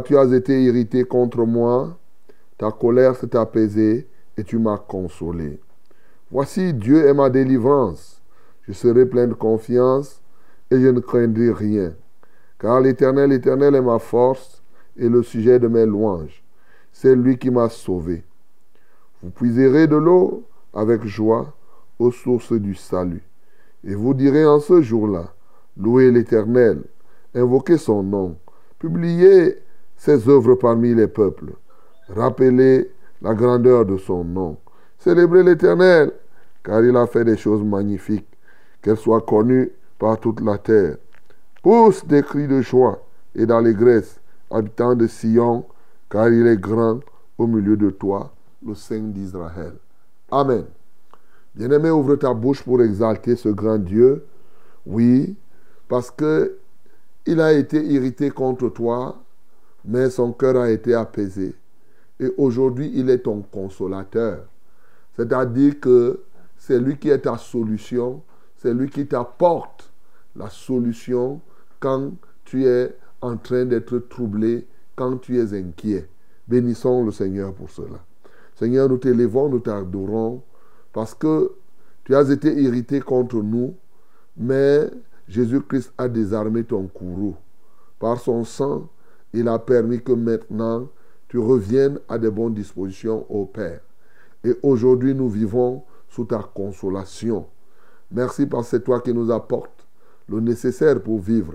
Tu as été irrité contre moi, ta colère s'est apaisée et tu m'as consolé. Voici, Dieu est ma délivrance. Je serai plein de confiance et je ne craindrai rien. Car l'Éternel, l'Éternel est ma force et le sujet de mes louanges. C'est lui qui m'a sauvé. Vous puiserez de l'eau avec joie aux sources du salut. Et vous direz en ce jour-là, louez l'Éternel, invoquez son nom, publiez ses œuvres parmi les peuples, rappelez la grandeur de son nom, célébrez l'Éternel, car il a fait des choses magnifiques, qu'elles soient connues par toute la terre. Pousse des cris de joie et d'allégresse, habitants de Sion, car il est grand au milieu de toi, le Saint d'Israël. Amen. Bien-aimé, ouvre ta bouche pour exalter ce grand Dieu. Oui, parce que il a été irrité contre toi, mais son cœur a été apaisé. Et aujourd'hui, il est ton consolateur. C'est-à-dire que c'est lui qui est ta solution, c'est lui qui t'apporte la solution quand tu es en train d'être troublé, quand tu es inquiet. Bénissons le Seigneur pour cela. Seigneur, nous t'élevons, nous t'adorons, parce que tu as été irrité contre nous, mais Jésus-Christ a désarmé ton courroux. Par son sang, il a permis que maintenant tu reviennes à de bonnes dispositions au Père. Et aujourd'hui, nous vivons sous ta consolation. Merci parce que c'est toi qui nous apportes le nécessaire pour vivre.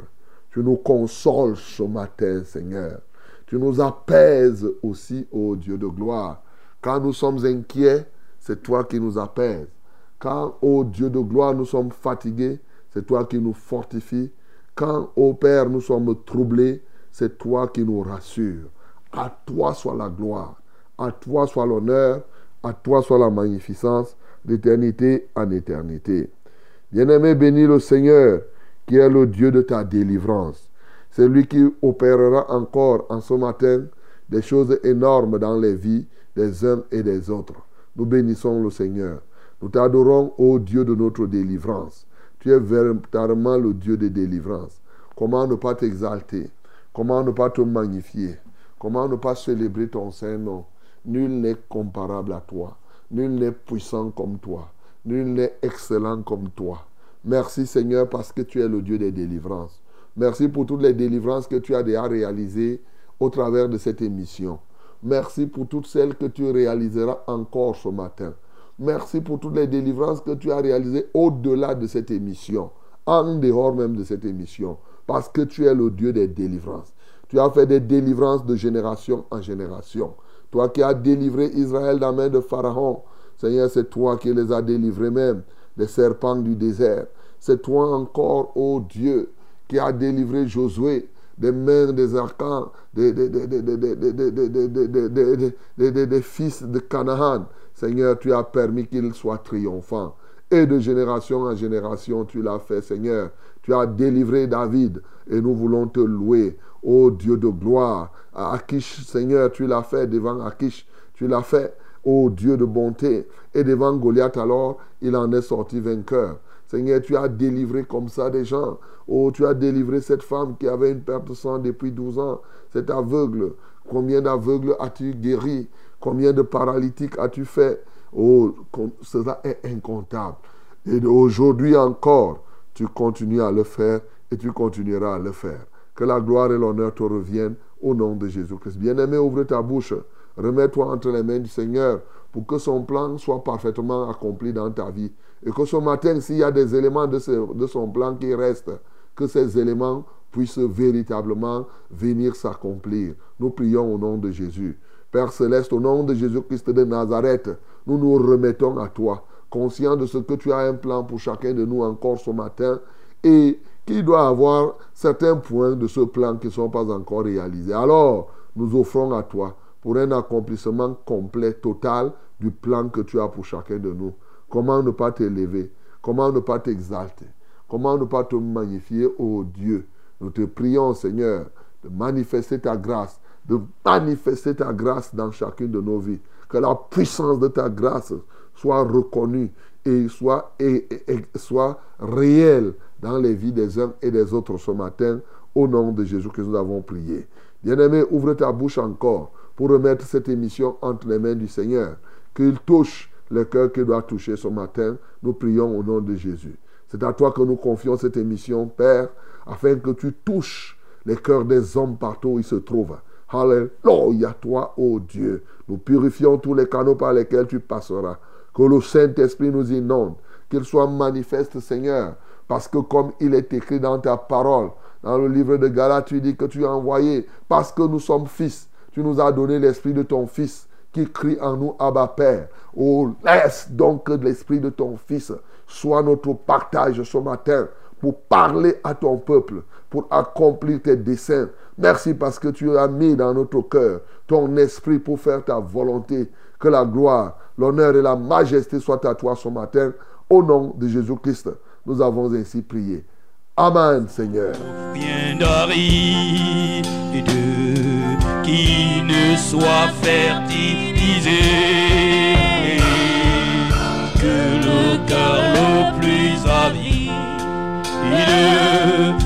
Tu nous consoles ce matin, Seigneur. Tu nous apaises aussi, ô Dieu de gloire. Quand nous sommes inquiets, c'est toi qui nous apaises. Quand, ô Dieu de gloire, nous sommes fatigués, c'est toi qui nous fortifies. Quand, ô Père, nous sommes troublés, c'est toi qui nous rassures. À toi soit la gloire, à toi soit l'honneur, à toi soit la magnificence, d'éternité en éternité. Bien-aimé, bénis le Seigneur, qui est le Dieu de ta délivrance. C'est lui qui opérera encore en ce matin des choses énormes dans les vies des uns et des autres. Nous bénissons le Seigneur. Nous t'adorons, ô Dieu de notre délivrance. Tu es véritablement le Dieu de délivrance. Comment ne pas t'exalter? Comment ne pas te magnifier? Comment ne pas célébrer ton Saint-Nom? Nul n'est comparable à toi. Nul n'est puissant comme toi. Nul n'est excellent comme toi. Merci Seigneur parce que tu es le Dieu des délivrances. Merci pour toutes les délivrances que tu as déjà réalisées au travers de cette émission. Merci pour toutes celles que tu réaliseras encore ce matin. Merci pour toutes les délivrances que tu as réalisées au-delà de cette émission, en dehors même de cette émission, parce que tu es le Dieu des délivrances. Tu as fait des délivrances de génération en génération. Toi qui as délivré Israël dans la main de Pharaon, Seigneur, c'est toi qui les as délivrés même des serpents du désert. C'est toi encore, ô Dieu, qui as délivré Josué des mains des arcans, des, fils de Canaan. Seigneur, tu as permis qu'ils soient triomphants. Et de génération en génération, tu l'as fait, Seigneur. Tu as délivré David et nous voulons te louer. Ô Dieu de gloire, à Akish, Seigneur, tu l'as fait devant Akish. Tu l'as fait, ô Dieu de bonté. Et devant Goliath, alors, il en est sorti vainqueur. Seigneur, tu as délivré comme ça des gens. Oh, tu as délivré cette femme qui avait une perte de sang depuis 12 ans, cet aveugle. Combien d'aveugles as-tu guéri? Combien de paralytiques as-tu fait? Oh, cela est incontable. Et aujourd'hui encore, tu continues à le faire et tu continueras à le faire. Que la gloire et l'honneur te reviennent au nom de Jésus-Christ. Bien-aimé, ouvre ta bouche. Remets-toi entre les mains du Seigneur pour que son plan soit parfaitement accompli dans ta vie. Et que ce matin, s'il y a des éléments de, son plan qui restent, que ces éléments puissent véritablement venir s'accomplir. Nous prions au nom de Jésus. Père céleste, au nom de Jésus-Christ de Nazareth, nous nous remettons à toi, conscients de ce que tu as un plan pour chacun de nous encore ce matin et qu'il doit avoir certains points de ce plan qui ne sont pas encore réalisés. Alors, nous offrons à toi pour un accomplissement complet, total du plan que tu as pour chacun de nous. Comment ne pas t'élever? Comment ne pas t'exalter? Comment ne pas te magnifier, ô Dieu Nous te prions, Seigneur, de manifester ta grâce, de manifester ta grâce dans chacune de nos vies. Que la puissance de ta grâce soit reconnue et soit, réelle dans les vies des uns et des autres ce matin, au nom de Jésus que nous avons prié. Bien-aimé, ouvre ta bouche encore pour remettre cette émission entre les mains du Seigneur. Qu'il touche le cœur qu'il doit toucher ce matin. Nous prions au nom de Jésus. C'est à toi que nous confions cette émission, Père, afin que tu touches les cœurs des hommes partout où ils se trouvent. Alléluia, toi, ô Dieu. Nous purifions tous les canaux par lesquels tu passeras. Que le Saint-Esprit nous inonde, qu'il soit manifeste, Seigneur. Parce que comme il est écrit dans ta parole, dans le livre de Galates, tu dis que tu as envoyé, parce que nous sommes fils, tu nous as donné l'esprit de ton fils qui crie en nous, Abba Père. Oh, laisse donc que l'esprit de ton fils soit notre partage ce matin pour parler à ton peuple, pour accomplir tes desseins. Merci parce que tu as mis dans notre cœur ton esprit pour faire ta volonté. Que la gloire, l'honneur et la majesté soient à toi ce matin. Au nom de Jésus-Christ, nous avons ainsi prié. Amen, Seigneur. Bien qui ne soit fertilisé cœur le plus avide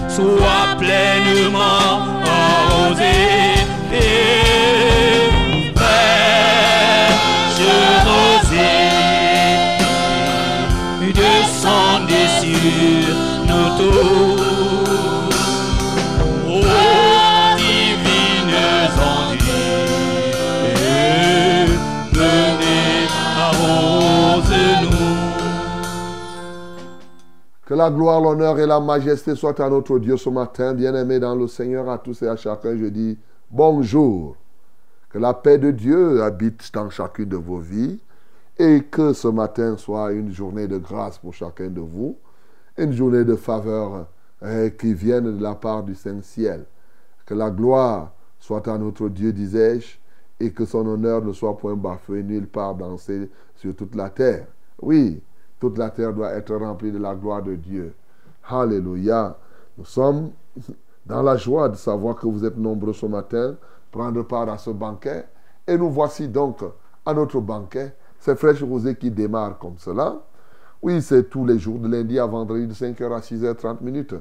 soit pleinement arrosé. Que la gloire, l'honneur et la majesté soient à notre Dieu ce matin, bien-aimés dans le Seigneur, à tous et à chacun. Je dis bonjour. Que la paix de Dieu habite dans chacune de vos vies et que ce matin soit une journée de grâce pour chacun de vous, une journée de faveur eh, qui vienne de la part du Saint-Ciel. Que la gloire soit à notre Dieu, disais-je, et que son honneur ne soit point bafoué nulle part dansé sur toute la terre. Oui, toute la terre doit être remplie de la gloire de Dieu. Alléluia. Nous sommes dans la joie de savoir que vous êtes nombreux ce matin, prendre part à ce banquet. Et nous voici donc à notre banquet, ces fraîches rosées qui démarrent comme cela. Oui, c'est tous les jours, de lundi à vendredi, de 5h à 6h30 minutes.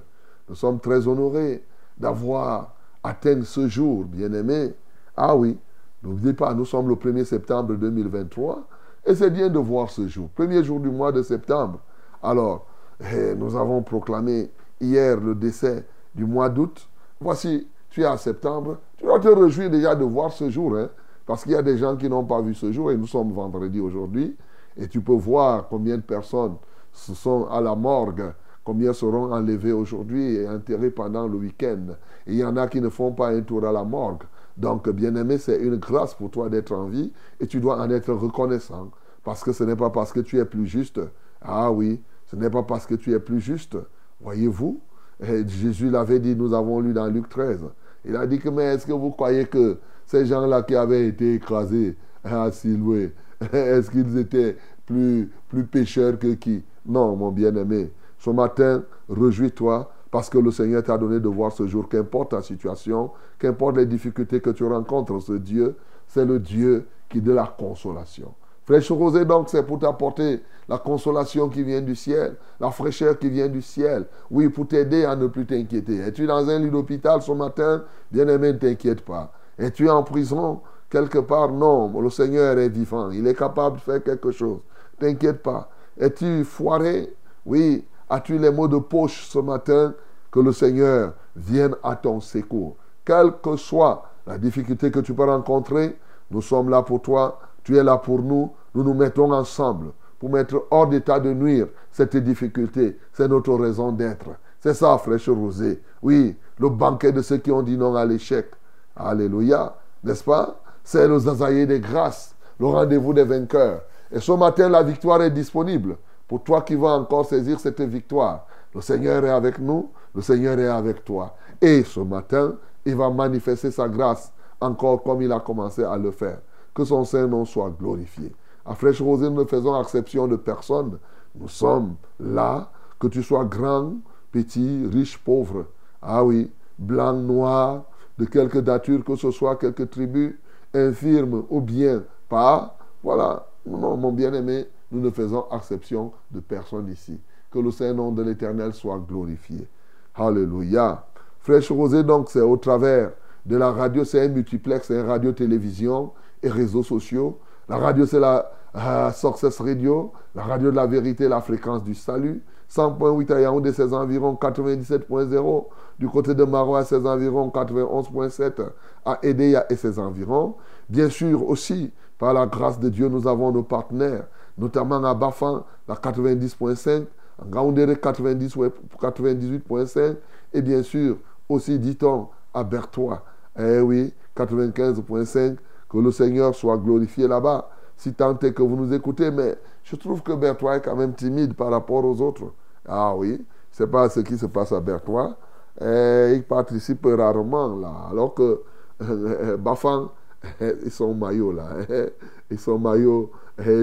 Nous sommes très honorés d'avoir atteint ce jour, bien-aimés. Ah oui, n'oubliez pas, nous sommes le 1er septembre 2023. Et c'est bien de voir ce jour, premier jour du mois de septembre. Alors, eh, nous avons proclamé hier le décès du mois d'août. Voici, tu es à septembre. Tu dois te réjouir déjà de voir ce jour, hein, parce qu'il y a des gens qui n'ont pas vu ce jour et nous sommes vendredi aujourd'hui. Et tu peux voir combien de personnes se sont à la morgue, combien seront enlevés aujourd'hui et enterrés pendant le week-end. Il y en a qui ne font pas un tour à la morgue. Donc, bien-aimé, c'est une grâce pour toi d'être en vie et tu dois en être reconnaissant. Parce que ce n'est pas parce que tu es plus juste. Ah oui, ce n'est pas parce que tu es plus juste. Voyez-vous, Jésus l'avait dit, nous avons lu dans Luc 13. Il a dit que, mais est-ce que vous croyez que ces gens-là qui avaient été écrasés à Siloué, est-ce qu'ils étaient plus, plus pécheurs que qui? Non, mon bien-aimé. Ce matin, réjouis-toi parce que le Seigneur t'a donné de voir ce jour, qu'importe ta situation, qu'importe les difficultés que tu rencontres, ce Dieu, c'est le Dieu qui de la consolation. Fraîche rosée, donc, c'est pour t'apporter la consolation qui vient du ciel, la fraîcheur qui vient du ciel. Oui, pour t'aider à ne plus t'inquiéter. Es-tu dans un lit d'hôpital ce matin? Bien-aimé, ne t'inquiète pas. Es-tu en prison? Quelque part Non, le Seigneur est vivant. Il est capable de faire quelque chose. T'inquiète pas. Es-tu foiré? Oui, As-tu les mots de poche ce matin? Que le Seigneur vienne à ton secours. Quelle que soit la difficulté que tu peux rencontrer, nous sommes là pour toi. Tu es là pour nous. Nous nous mettons ensemble pour mettre hors d'état de nuire cette difficulté. C'est notre raison d'être. C'est ça, fraîche rosée. Oui, le banquet de ceux qui ont dit non à l'échec. Alléluia. N'est-ce pas? C'est le zazaïe des grâces, le rendez-vous des vainqueurs. Et ce matin, la victoire est disponible. Pour toi qui vas encore saisir cette victoire, le Seigneur est avec nous, le Seigneur est avec toi. Et ce matin, il va manifester sa grâce encore comme il a commencé à le faire. Que son Saint-Nom soit glorifié. À Fraîche Rosée, nous ne faisons exception de personne. Nous sommes là, que tu sois grand, petit, riche, pauvre. Ah oui, blanc, noir, de quelque nature que ce soit, quelque tribu, infirme ou bien pas. Voilà, mon bien-aimé, nous ne faisons exception de personne ici. Que le Saint-Nom de l'Éternel soit glorifié. Alléluia. Fraîche Rosée, donc, c'est au travers de la radio, c'est un multiplex, c'est un radio-télévision et réseaux sociaux. La radio, c'est la euh, Radio, la radio de la vérité, la fréquence du salut. 100.8 à Yaoundé, ses environ 97.0. Du côté de Marois, ses environs 91.7 à Edea et ses environs. Bien sûr aussi, par la grâce de Dieu, nous avons nos partenaires notamment à Bafan, la 90.5, à Gaoundéré 98.5, et bien sûr aussi, dit-on, à Bertois, eh oui, 95.5, que le Seigneur soit glorifié là-bas, si tant est que vous nous écoutez, mais je trouve que Bertois est quand même timide par rapport aux autres. Ah oui, c'est pas ce qui se passe à Bertois. Eh, il participe rarement là, alors que Bafan, ils sont maillots là, ils sont maillots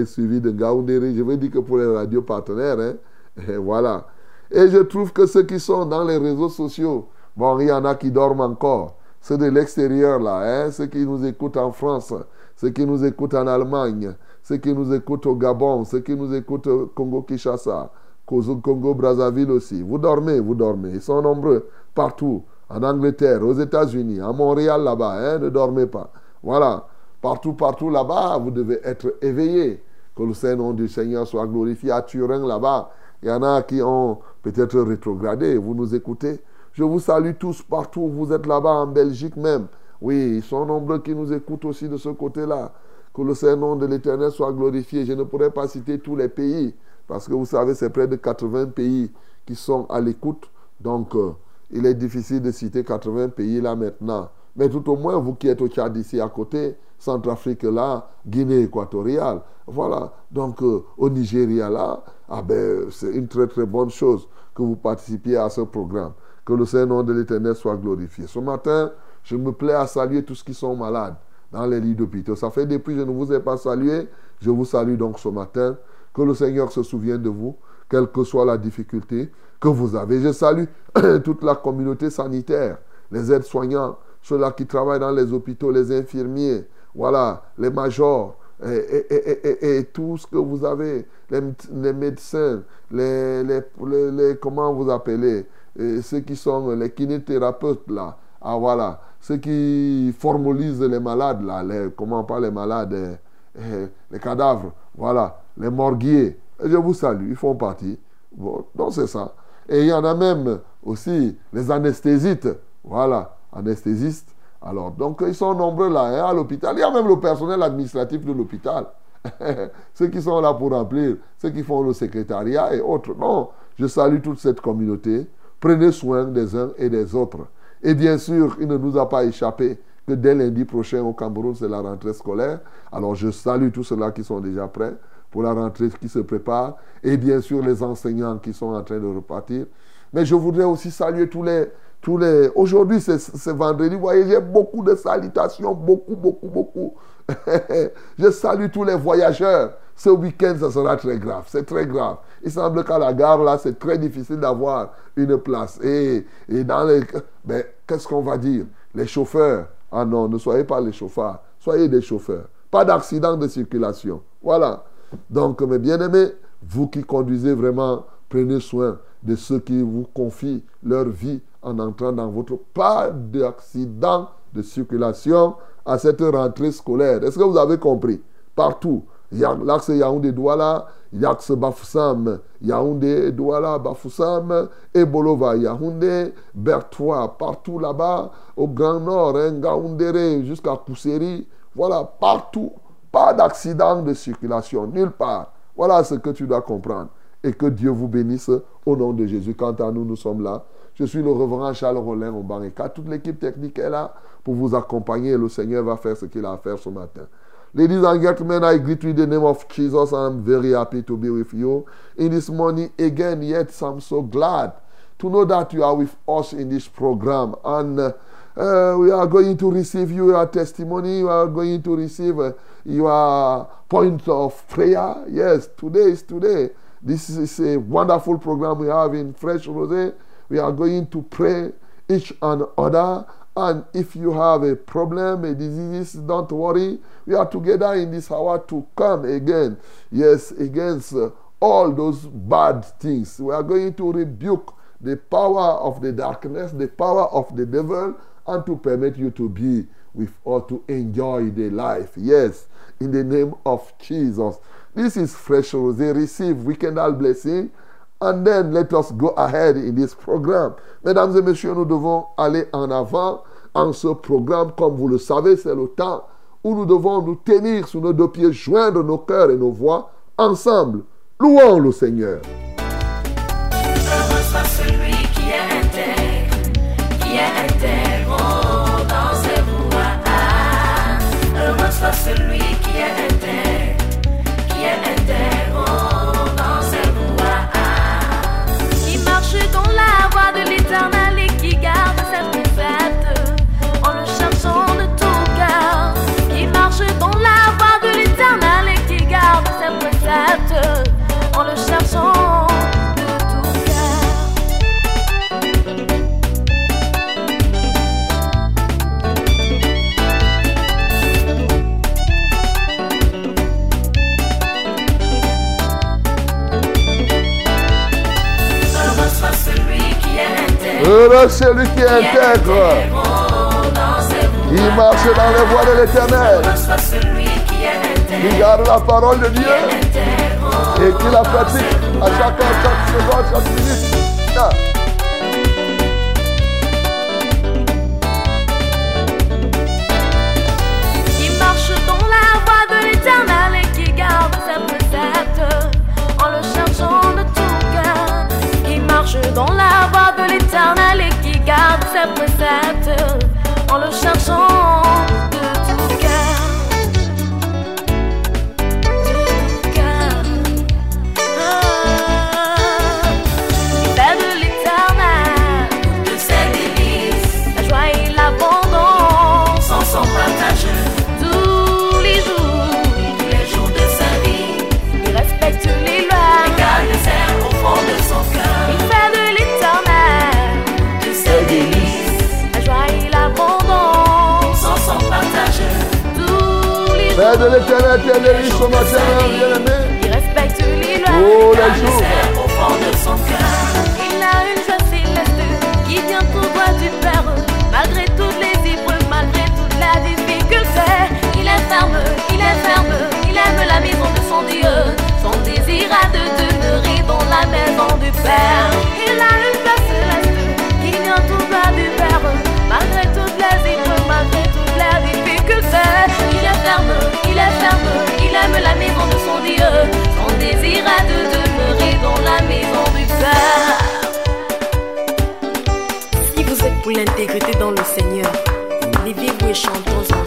suivi de Gaoundéry. Je veux dire que pour les radios partenaires, hein, et voilà. Et je trouve que ceux qui sont dans les réseaux sociaux, bon, il y en a qui dorment encore. Ceux de l'extérieur, là, hein, ceux qui nous écoutent en France, ceux qui nous écoutent en Allemagne, ceux qui nous écoutent au Gabon, ceux qui nous écoutent au Congo-Kinshasa, Congo-Brazzaville aussi. Vous dormez, vous dormez. Ils sont nombreux partout. En Angleterre, aux États-Unis, à Montréal là-bas. Hein, ne dormez pas. Voilà. Partout, partout là-bas, vous devez être éveillé. Que le Saint-Nom du Seigneur soit glorifié. À Turin là-bas, il y en a qui ont peut-être rétrogradé. Vous nous écoutez? Je vous salue tous partout. Vous êtes là-bas en Belgique même. Oui, ils sont nombreux qui nous écoutent aussi de ce côté-là. Que le Saint-Nom de l'Éternel soit glorifié. Je ne pourrais pas citer tous les pays. Parce que vous savez, c'est près de 80 pays qui sont à l'écoute. Donc, euh, il est difficile de citer 80 pays là maintenant. Mais tout au moins, vous qui êtes au Tchad ici à côté, Centrafrique là, Guinée équatoriale. Voilà. Donc euh, au Nigeria là, ah ben, c'est une très très bonne chose que vous participiez à ce programme. Que le Saint-Nom de l'Éternel soit glorifié. Ce matin, je me plais à saluer tous ceux qui sont malades dans les lits d'hôpital. Ça fait depuis que je ne vous ai pas salué. Je vous salue donc ce matin. Que le Seigneur se souvienne de vous, quelle que soit la difficulté que vous avez. Je salue toute la communauté sanitaire, les aides-soignants, ceux-là qui travaillent dans les hôpitaux, les infirmiers, voilà, les majors et, tout ce que vous avez, les, médecins, les, les, comment vous appelez, ceux qui sont les kinésithérapeutes là, ah voilà, ceux qui formalisent les malades là, les, comment les malades, les cadavres, voilà, les morguiers. Je vous salue, ils font partie. Bon, donc c'est ça. Et il y en a même aussi les anesthésites, voilà, anesthésistes alors, donc ils sont nombreux là, hein, à l'hôpital. Il y a même le personnel administratif de l'hôpital. ceux qui sont là pour remplir, ceux qui font le secrétariat et autres. Non, je salue toute cette communauté. Prenez soin des uns et des autres. Et bien sûr, il ne nous a pas échappé que dès lundi prochain au Cameroun, c'est la rentrée scolaire. Alors je salue tous ceux-là qui sont déjà prêts pour la rentrée qui se prépare. Et bien sûr, les enseignants qui sont en train de repartir. Mais je voudrais aussi saluer tous les... Tous les... Aujourd'hui, c'est vendredi. Vous voyez, j'ai beaucoup de salutations. Beaucoup, beaucoup, beaucoup. je salue tous les voyageurs. Ce week-end, ça sera très grave. C'est très grave. Il semble qu'à la gare, là, c'est très difficile d'avoir une place. Et, et dans les... Ben, qu'est-ce qu'on va dire? Les chauffeurs. Ah non, ne soyez pas les chauffeurs. Soyez des chauffeurs. Pas d'accident de circulation. Voilà. Donc, mes bien-aimés, vous qui conduisez vraiment, prenez soin de ceux qui vous confient leur vie en entrant dans votre... Pas d'accident de circulation à cette rentrée scolaire. Est-ce que vous avez compris? Partout. L'axe Yaoundé Douala, l'axe Bafoussam, Yaoundé Douala, Bafoussam, Ebolova, Yaoundé, Bertois, partout là-bas, au Grand Nord, hein, Gaoundéré, jusqu'à Kousseri. Voilà, partout. Pas d'accident de circulation, nulle part. Voilà ce que tu dois comprendre. Et que Dieu vous bénisse au nom de Jésus. Quant à nous, nous sommes là. Je suis le reverend Charles Rollin au. Toute l'équipe technique est là pour vous accompagner. Le Seigneur va faire ce qu'il a à faire ce matin. Ladies and gentlemen, I greet you in the name of Jesus. I'm very happy to be with you in this morning again. Yet I'm so glad to know that you are with us in this program. And uh, uh, we are going to receive your testimony. You are going to receive uh, your point of prayer. Yes, today is today. This is a wonderful program we have in Fresh Rosé. We are going to pray each and other. And if you have a problem, a disease, don't worry. We are together in this hour to come again. Yes, against uh, all those bad things. We are going to rebuke the power of the darkness, the power of the devil, and to permit you to be with or to enjoy the life. Yes, in the name of Jesus. This is Fresh Rosé. Receive weekendal blessing. And then let us go ahead in this program. Mesdames et messieurs, nous devons aller en avant en ce programme. Comme vous le savez, c'est le temps où nous devons nous tenir sur nos deux pieds, joindre nos cœurs et nos voix ensemble. Louons le Seigneur. Heureux celui qui est qui intègre, voies. marche dans les voies de l'éternel, celui intègre, garde la parole de Dieu et qui la pratique à chaque heure, chaque seconde, chaque minute. Ses de l'éternel, tu es délice ce matin, bien-aimé. Il respecte les lois, Oh, les jours. au fond de son cœur. Il a une joie céleste qui vient tout droit du Père. Malgré toutes les épreuves, malgré toute la difficulté, il est ferme, il est ferme, il aime la maison de son Dieu. Son désir a de demeurer dans la maison du Père. Il a une joie céleste qui vient tout merveilleux, son désir à de demeurer dans la maison du Père. Si vous êtes pour l'intégrité dans le Seigneur, levez-vous et chantons.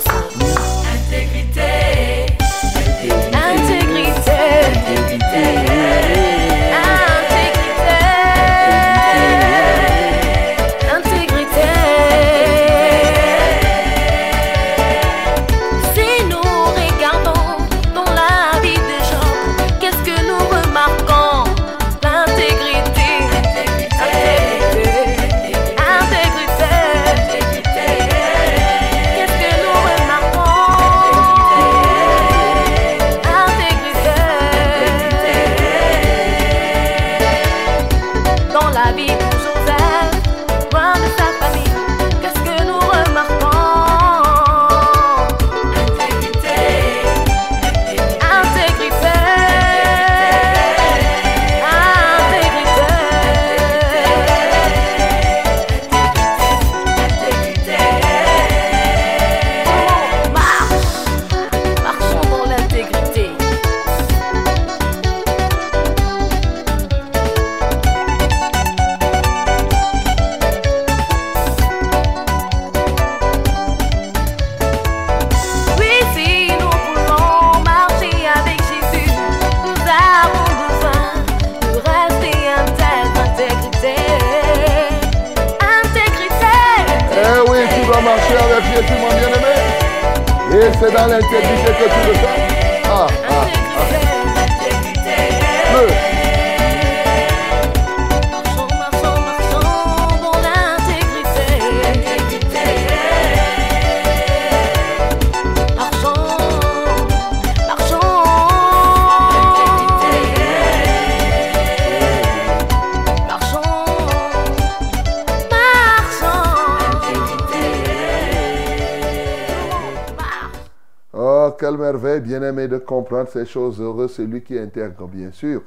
De comprendre ces choses. Heureux celui qui intègre, bien sûr.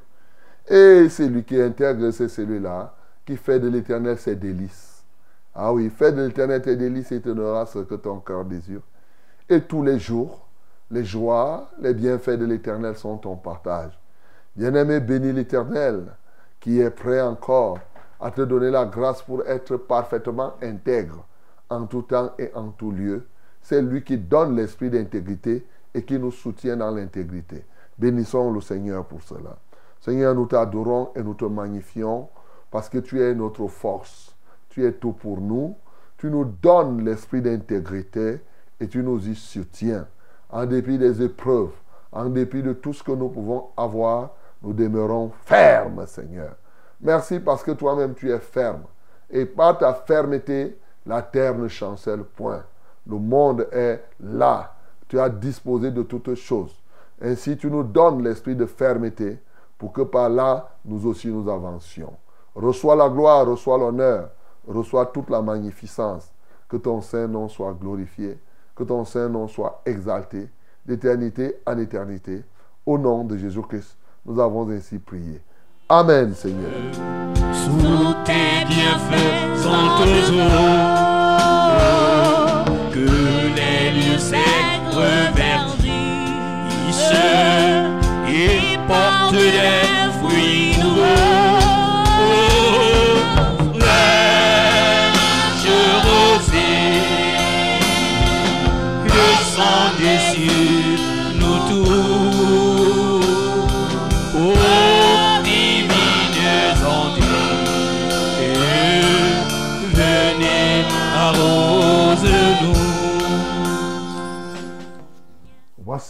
Et celui qui intègre, c'est celui-là qui fait de l'éternel ses délices. Ah oui, fais de l'éternel tes délices et tu n'auras ce que ton cœur désire. Et tous les jours, les joies, les bienfaits de l'éternel sont ton partage. Bien-aimé, bénis l'éternel qui est prêt encore à te donner la grâce pour être parfaitement intègre en tout temps et en tout lieu. C'est lui qui donne l'esprit d'intégrité et qui nous soutient dans l'intégrité. Bénissons le Seigneur pour cela. Seigneur, nous t'adorons et nous te magnifions parce que tu es notre force. Tu es tout pour nous. Tu nous donnes l'esprit d'intégrité et tu nous y soutiens. En dépit des épreuves, en dépit de tout ce que nous pouvons avoir, nous demeurons fermes, Seigneur. Merci parce que toi-même tu es ferme. Et par ta fermeté, la terre ne chancelle point. Le monde est là. Tu as disposé de toutes choses. Ainsi, tu nous donnes l'esprit de fermeté pour que par là, nous aussi nous avancions. Reçois la gloire, reçois l'honneur, reçois toute la magnificence. Que ton Saint-Nom soit glorifié, que ton Saint-Nom soit exalté, d'éternité en éternité. Au nom de Jésus-Christ, nous avons ainsi prié. Amen, Seigneur. Reverdissent et portent des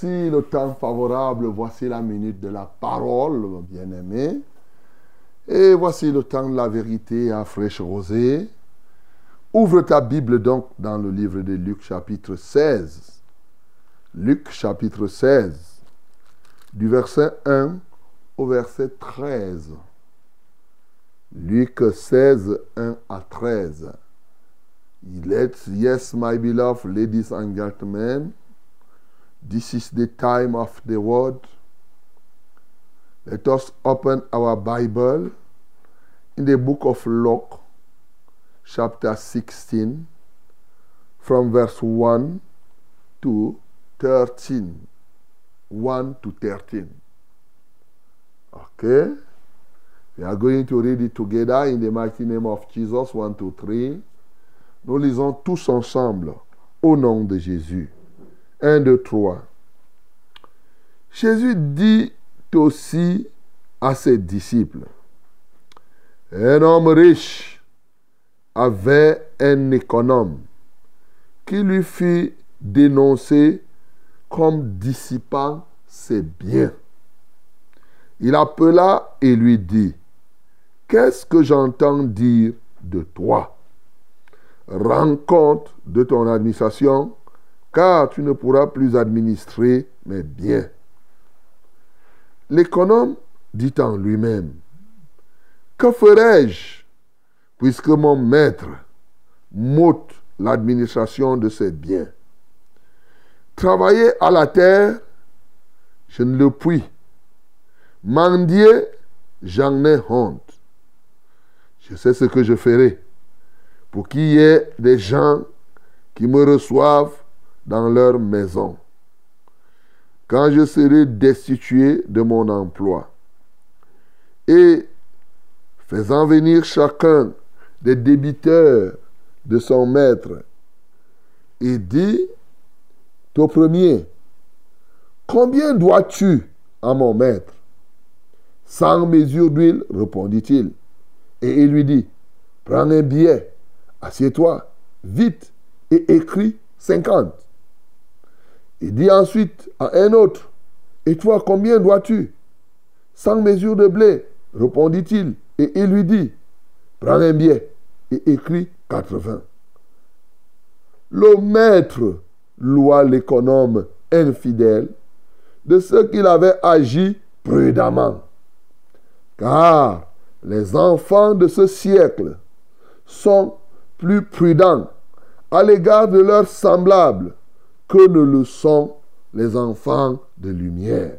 Voici le temps favorable, voici la minute de la parole, bien-aimé. Et voici le temps de la vérité à fraîche rosée. Ouvre ta Bible donc dans le livre de Luc chapitre 16. Luc chapitre 16, du verset 1 au verset 13. Luc 16, 1 à 13. Let's, yes, my beloved ladies and gentlemen, this is the time of the word. Let us open our Bible in the book of Luke, chapter 16, from verse 1 to 13. 1 to 13. Okay? We are going to read it together in the mighty name of Jesus. 1, 2, 3. Nous lisons tous ensemble au nom de Jésus. 1, 2, 3. Jésus dit aussi à ses disciples, un homme riche avait un économe qui lui fit dénoncer comme dissipant ses biens. Il appela et lui dit, Qu'est-ce que j'entends dire de toi? Rends compte de ton administration, car tu ne pourras plus administrer mes biens. L'économe dit en lui-même, Que ferai-je puisque mon maître m'ôte l'administration de ses biens? Travailler à la terre, je ne le puis. Mendier, j'en ai honte. Je sais ce que je ferai pour qu'il y ait des gens qui me reçoivent dans leur maison. Quand je serai destitué de mon emploi. Et faisant venir chacun des débiteurs de son maître, il dit au premier, Combien dois-tu à mon maître? Cent mesures d'huile, répondit-il. Et il lui dit, Prends un billet, assieds-toi, vite, et écris cinquante. Il dit ensuite à un autre, Et toi, combien dois-tu 100 mesures de blé, répondit-il. Et il lui dit, Prends un billet et écris 80. Le maître loua l'économe infidèle de ce qu'il avait agi prudemment. Car les enfants de ce siècle sont plus prudents à l'égard de leurs semblables que ne le sont les enfants de lumière.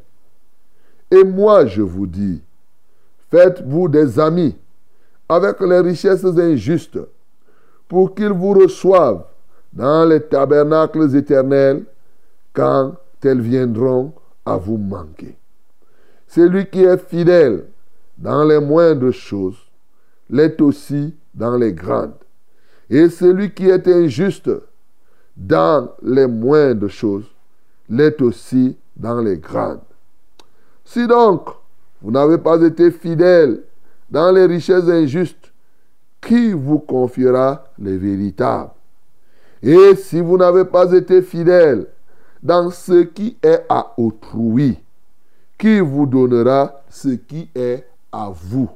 Et moi, je vous dis, faites-vous des amis avec les richesses injustes pour qu'ils vous reçoivent dans les tabernacles éternels quand elles viendront à vous manquer. Celui qui est fidèle dans les moindres choses l'est aussi dans les grandes. Et celui qui est injuste dans les moindres choses l'est aussi dans les grandes. Si donc vous n'avez pas été fidèle dans les richesses injustes, qui vous confiera les véritables? Et si vous n'avez pas été fidèle dans ce qui est à autrui, qui vous donnera ce qui est à vous?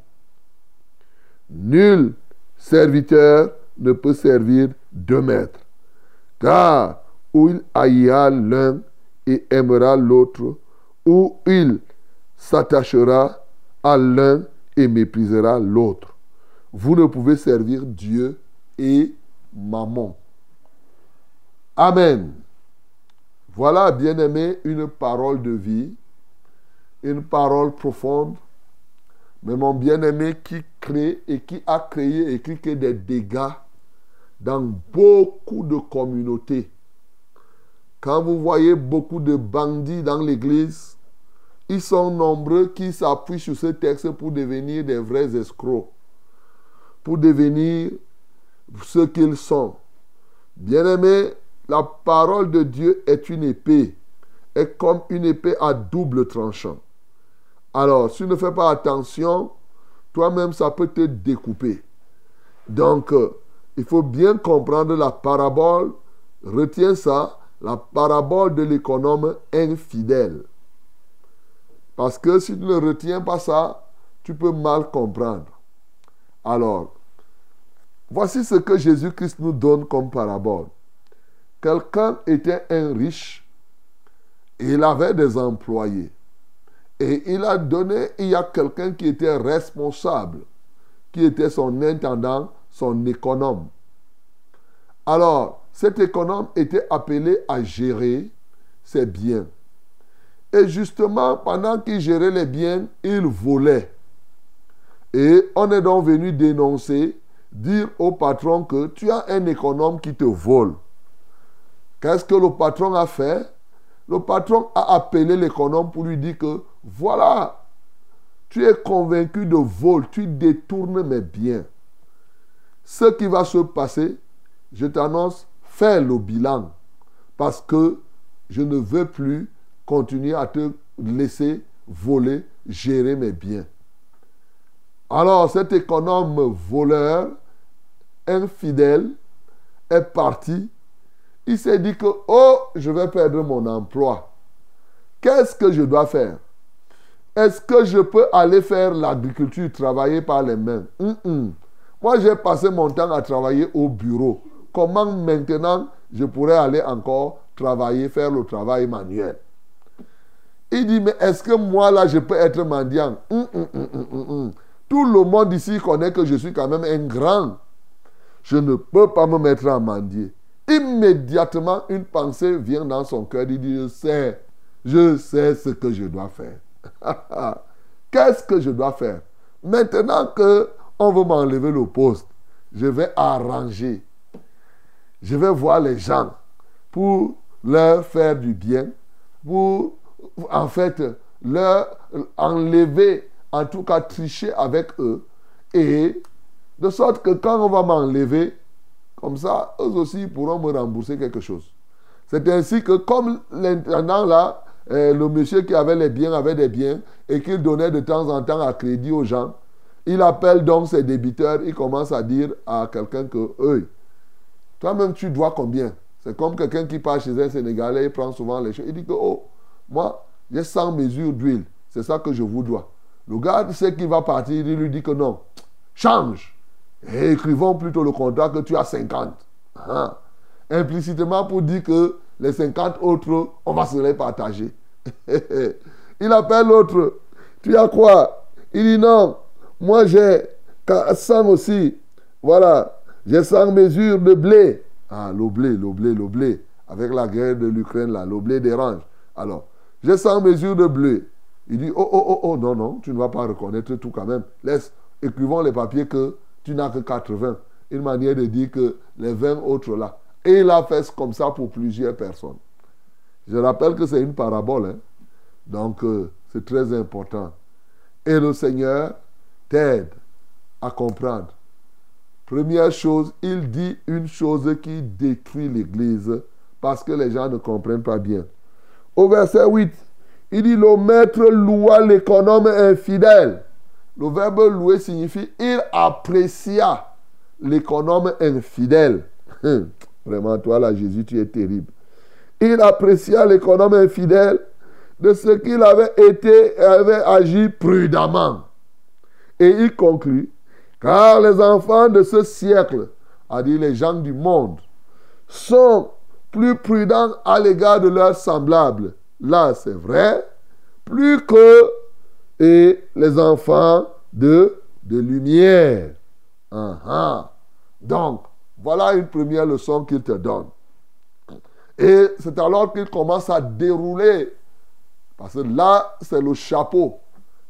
Nul serviteur ne peut servir deux maîtres, car ou il haïra l'un et aimera l'autre, ou il s'attachera à l'un et méprisera l'autre. Vous ne pouvez servir Dieu et maman. Amen. Voilà, bien-aimé, une parole de vie, une parole profonde, mais mon bien-aimé qui crée et qui a créé et qui crée des dégâts dans beaucoup de communautés. Quand vous voyez beaucoup de bandits dans l'église, ils sont nombreux qui s'appuient sur ce texte pour devenir des vrais escrocs, pour devenir ce qu'ils sont. Bien-aimé, la parole de Dieu est une épée, est comme une épée à double tranchant. Alors, si tu ne fais pas attention, toi-même, ça peut te découper. Donc, euh, il faut bien comprendre la parabole. Retiens ça, la parabole de l'économe infidèle. Parce que si tu ne retiens pas ça, tu peux mal comprendre. Alors, voici ce que Jésus-Christ nous donne comme parabole. Quelqu'un était un riche et il avait des employés. Et il a donné, il y a quelqu'un qui était responsable, qui était son intendant, son économe. Alors, cet économe était appelé à gérer ses biens. Et justement, pendant qu'il gérait les biens, il volait. Et on est donc venu dénoncer, dire au patron que tu as un économe qui te vole. Qu'est-ce que le patron a fait? Le patron a appelé l'économe pour lui dire que voilà, tu es convaincu de vol, tu détournes mes biens. Ce qui va se passer, je t'annonce, fais le bilan. Parce que je ne veux plus continuer à te laisser voler, gérer mes biens. Alors cet économe voleur, infidèle, est parti. Il s'est dit que, oh, je vais perdre mon emploi. Qu'est-ce que je dois faire? Est-ce que je peux aller faire l'agriculture, travailler par les mains? Moi, j'ai passé mon temps à travailler au bureau. Comment maintenant je pourrais aller encore travailler, faire le travail manuel? Il dit, mais est-ce que moi là, je peux être mendiant? Hum, hum, hum, Tout le monde ici connaît que je suis quand même un grand. Je ne peux pas me mettre à mendier. Immédiatement, une pensée vient dans son cœur. Il dit, je sais, je sais ce que je dois faire. Qu'est-ce que je dois faire? Maintenant que on veut m'enlever le poste, je vais arranger. Je vais voir les gens pour leur faire du bien, pour en fait, leur enlever, en tout cas tricher avec eux, et de sorte que quand on va m'enlever, comme ça, eux aussi pourront me rembourser quelque chose. C'est ainsi que comme l'intendant là, euh, le monsieur qui avait les biens avait des biens et qu'il donnait de temps en temps à crédit aux gens, il appelle donc ses débiteurs, il commence à dire à quelqu'un que, eux, toi-même tu dois combien? C'est comme quelqu'un qui part chez un Sénégalais, il prend souvent les choses. Il dit que, oh, moi, j'ai 100 mesures d'huile. C'est ça que je vous dois. Le gars sait qu'il va partir, il lui dit que non, change. Écrivons plutôt le contrat que tu as 50. Ah. Implicitement pour dire que les 50 autres, on va se les partager. il appelle l'autre. Tu as quoi? Il dit non, moi j'ai 100 aussi. Voilà, j'ai 100 mesures de blé. Ah, le blé, le blé, le blé. Avec la guerre de l'Ukraine, là, le blé dérange. Alors, j'ai 100 mesures de blé. Il dit, oh, oh, oh, oh, non, non, tu ne vas pas reconnaître tout quand même. Laisse, écrivons les papiers que tu n'as que 80. Une manière de dire que les 20 autres là. Et il a fait comme ça pour plusieurs personnes. Je rappelle que c'est une parabole. Hein. Donc, euh, c'est très important. Et le Seigneur t'aide à comprendre. Première chose, il dit une chose qui détruit l'Église parce que les gens ne comprennent pas bien. Au verset 8, il dit, le maître loua l'économe infidèle. Le verbe louer signifie, il apprécia l'économe infidèle. Hum, vraiment, toi là, Jésus, tu es terrible. Il apprécia l'économe infidèle de ce qu'il avait été, avait agi prudemment. Et il conclut, car les enfants de ce siècle, a dit les gens du monde, sont plus prudents à l'égard de leurs semblables. Là, c'est vrai, plus que et les enfants de, de lumière. Ah, ah. Donc, voilà une première leçon qu'il te donne. Et c'est alors qu'il commence à dérouler. Parce que là, c'est le chapeau.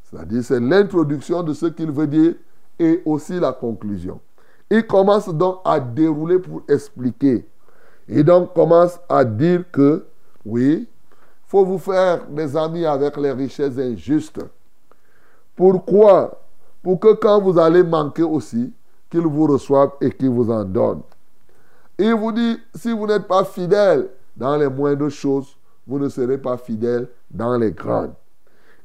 C'est-à-dire, c'est l'introduction de ce qu'il veut dire et aussi la conclusion. Il commence donc à dérouler pour expliquer. Il donc commence à dire que, oui, faut vous faire des amis avec les richesses injustes. Pourquoi? Pour que quand vous allez manquer aussi, qu'ils vous reçoivent et qu'ils vous en donnent. Il vous dit, si vous n'êtes pas fidèle dans les moindres choses, vous ne serez pas fidèle dans les grandes.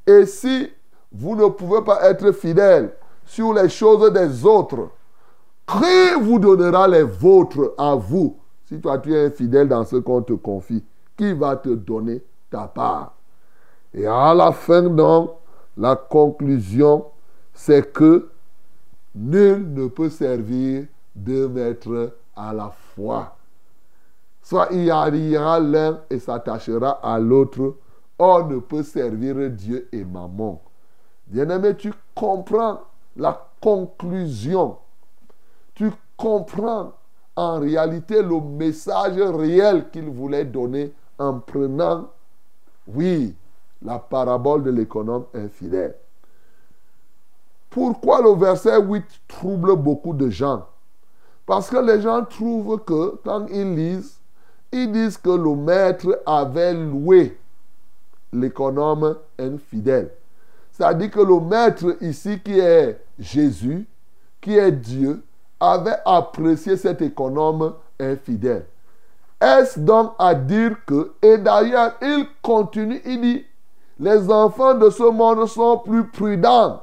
Et si vous ne pouvez pas être fidèle sur les choses des autres, qui vous donnera les vôtres à vous? Si toi tu es fidèle dans ce qu'on te confie, qui va te donner ta part? Et à la fin donc, la conclusion, c'est que nul ne peut servir deux maîtres à la fois. Soit il y aura l'un et s'attachera à l'autre, on ne peut servir Dieu et maman. Bien-aimé, tu comprends la conclusion. Tu comprends en réalité le message réel qu'il voulait donner en prenant, oui, la parabole de l'économe infidèle. Pourquoi le verset 8 trouble beaucoup de gens? Parce que les gens trouvent que quand ils lisent, ils disent que le maître avait loué l'économe infidèle. C'est-à-dire que le maître ici, qui est Jésus, qui est Dieu, avait apprécié cet économe infidèle. Est-ce donc à dire que, et d'ailleurs, il continue, il dit, les enfants de ce monde sont plus prudents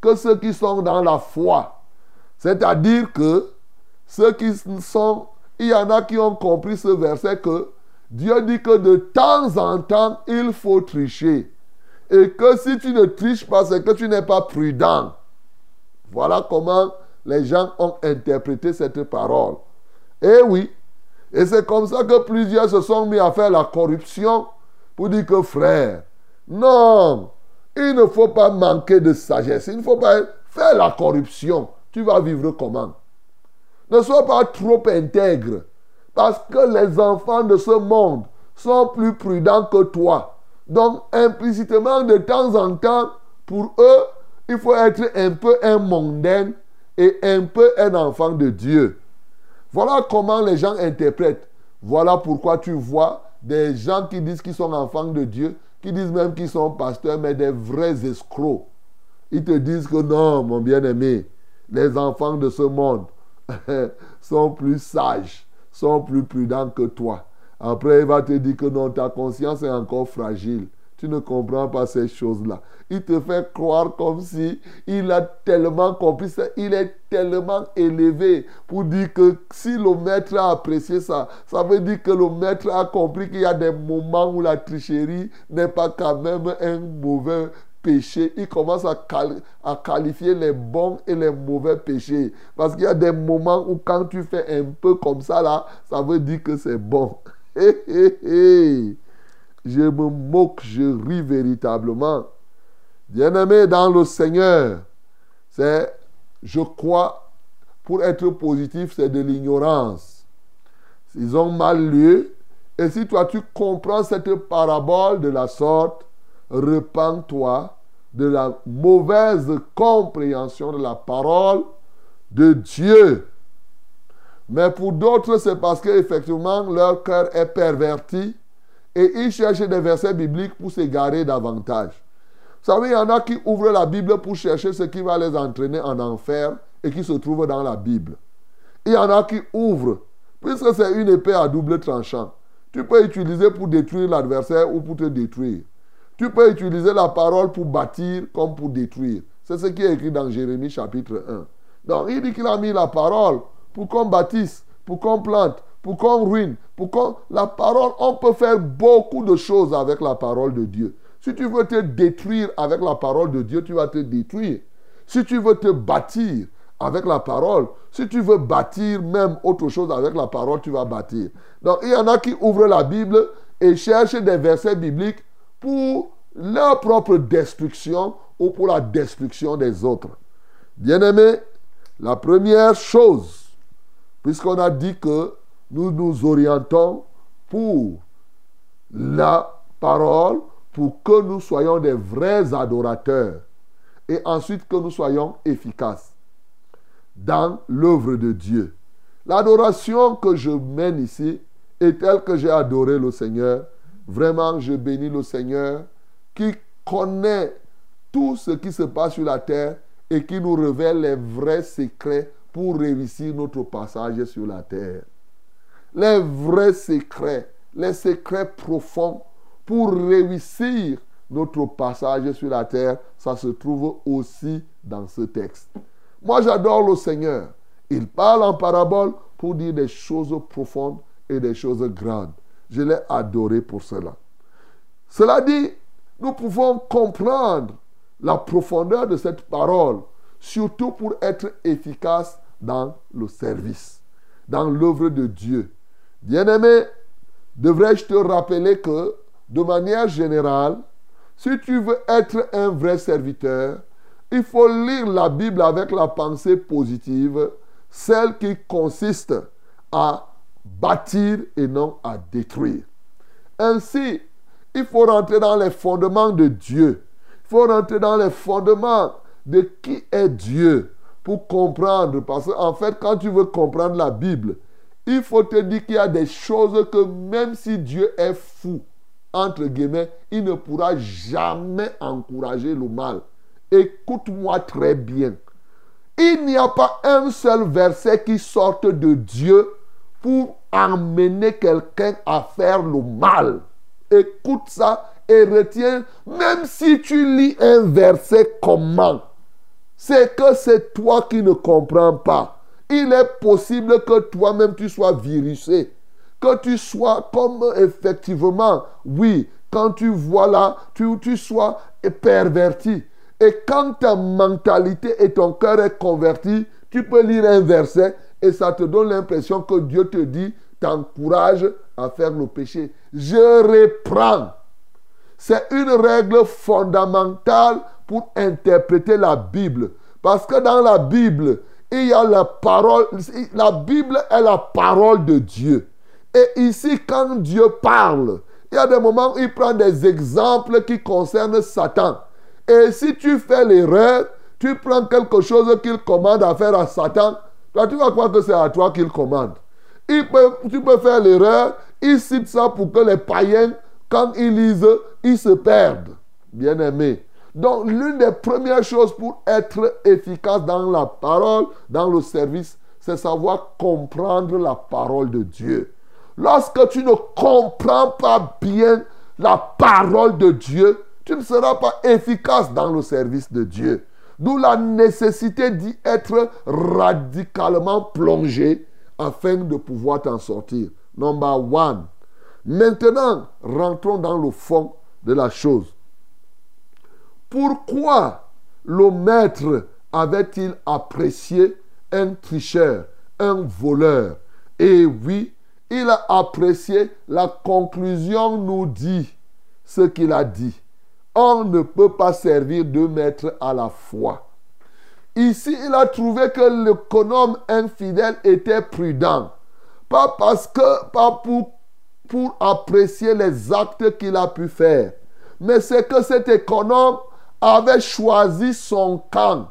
que ceux qui sont dans la foi. C'est-à-dire que ceux qui sont, il y en a qui ont compris ce verset que Dieu dit que de temps en temps, il faut tricher. Et que si tu ne triches pas, c'est que tu n'es pas prudent. Voilà comment les gens ont interprété cette parole. Et oui, et c'est comme ça que plusieurs se sont mis à faire la corruption pour dire que frère, non, il ne faut pas manquer de sagesse. Il ne faut pas faire la corruption. Tu vas vivre comment? Ne sois pas trop intègre. Parce que les enfants de ce monde sont plus prudents que toi. Donc, implicitement, de temps en temps, pour eux, il faut être un peu un mondain et un peu un enfant de Dieu. Voilà comment les gens interprètent. Voilà pourquoi tu vois des gens qui disent qu'ils sont enfants de Dieu, qui disent même qu'ils sont pasteurs, mais des vrais escrocs. Ils te disent que non, mon bien-aimé, les enfants de ce monde sont plus sages, sont plus prudents que toi. Après, il va te dire que non, ta conscience est encore fragile. tu ne comprends pas ces choses-là. Il te fait croire comme si il a tellement compris il est tellement élevé pour dire que si le maître a apprécié ça, ça veut dire que le maître a compris qu'il y a des moments où la tricherie n'est pas quand même un mauvais péché. Il commence à, quali- à qualifier les bons et les mauvais péchés. Parce qu'il y a des moments où quand tu fais un peu comme ça ça veut dire que c'est bon. Je me moque, je ris véritablement. Bien-aimé dans le Seigneur, c'est, je crois, pour être positif, c'est de l'ignorance. Ils ont mal lu. Et si toi, tu comprends cette parabole de la sorte, repens-toi de la mauvaise compréhension de la parole de Dieu. Mais pour d'autres, c'est parce qu'effectivement, leur cœur est perverti et ils cherchent des versets bibliques pour s'égarer davantage. Vous savez, il y en a qui ouvrent la Bible pour chercher ce qui va les entraîner en enfer et qui se trouve dans la Bible. Il y en a qui ouvrent, puisque c'est une épée à double tranchant. Tu peux utiliser pour détruire l'adversaire ou pour te détruire. Tu peux utiliser la parole pour bâtir comme pour détruire. C'est ce qui est écrit dans Jérémie chapitre 1. Donc il dit qu'il a mis la parole pour qu'on bâtisse, pour qu'on plante, pour qu'on ruine, pour qu'on... La parole, on peut faire beaucoup de choses avec la parole de Dieu. Si tu veux te détruire avec la parole de Dieu, tu vas te détruire. Si tu veux te bâtir avec la parole, si tu veux bâtir même autre chose avec la parole, tu vas bâtir. Donc il y en a qui ouvrent la Bible et cherchent des versets bibliques pour leur propre destruction ou pour la destruction des autres. Bien-aimés, la première chose, puisqu'on a dit que nous nous orientons pour la parole, pour que nous soyons des vrais adorateurs et ensuite que nous soyons efficaces dans l'œuvre de Dieu. L'adoration que je mène ici est telle que j'ai adoré le Seigneur. Vraiment, je bénis le Seigneur qui connaît tout ce qui se passe sur la terre et qui nous révèle les vrais secrets pour réussir notre passage sur la terre. Les vrais secrets, les secrets profonds pour réussir notre passage sur la terre, ça se trouve aussi dans ce texte. Moi, j'adore le Seigneur. Il parle en parabole pour dire des choses profondes et des choses grandes. Je l'ai adoré pour cela. Cela dit, nous pouvons comprendre la profondeur de cette parole, surtout pour être efficace dans le service, dans l'œuvre de Dieu. Bien-aimé, devrais-je te rappeler que, de manière générale, si tu veux être un vrai serviteur, il faut lire la Bible avec la pensée positive, celle qui consiste à bâtir et non à détruire. Ainsi, il faut rentrer dans les fondements de Dieu. Il faut rentrer dans les fondements de qui est Dieu pour comprendre. Parce qu'en fait, quand tu veux comprendre la Bible, il faut te dire qu'il y a des choses que même si Dieu est fou, entre guillemets, il ne pourra jamais encourager le mal. Écoute-moi très bien. Il n'y a pas un seul verset qui sorte de Dieu pour amener quelqu'un à faire le mal. Écoute ça et retiens, même si tu lis un verset comment, c'est que c'est toi qui ne comprends pas. Il est possible que toi-même tu sois virusé, que tu sois comme effectivement, oui, quand tu vois là, tu, sois perverti. Et quand ta mentalité et ton cœur est converti, tu peux lire un verset et ça te donne l'impression que Dieu te dit, t'encourage à faire le péché. Je reprends. C'est une règle fondamentale pour interpréter la Bible. Parce que dans la Bible, il y a la parole. La Bible est la parole de Dieu. Et ici, quand Dieu parle, il y a des moments où il prend des exemples qui concernent Satan. Et si tu fais l'erreur, tu prends quelque chose qu'il commande à faire à Satan, toi tu vas croire que c'est à toi qu'il commande. Tu peux faire l'erreur, il cite ça pour que les païens, quand ils lisent, ils se perdent. Bien aimé. Donc l'une des premières choses pour être efficace dans la parole, dans le service, c'est savoir comprendre la parole de Dieu. Lorsque tu ne comprends pas bien la parole de Dieu, tu ne seras pas efficace dans le service de Dieu. D'où la nécessité d'y être radicalement plongé afin de pouvoir t'en sortir. Number one. Maintenant, rentrons dans le fond de la chose. Pourquoi le maître avait-il apprécié un tricheur, un voleur? Et oui, il a apprécié la conclusion nous dit ce qu'il a dit. On ne peut pas servir deux maîtres à la fois. Ici, il a trouvé que l'économe infidèle était prudent. Pas parce que, pas pour, pour apprécier les actes qu'il a pu faire, mais c'est que cet économe avait choisi son camp.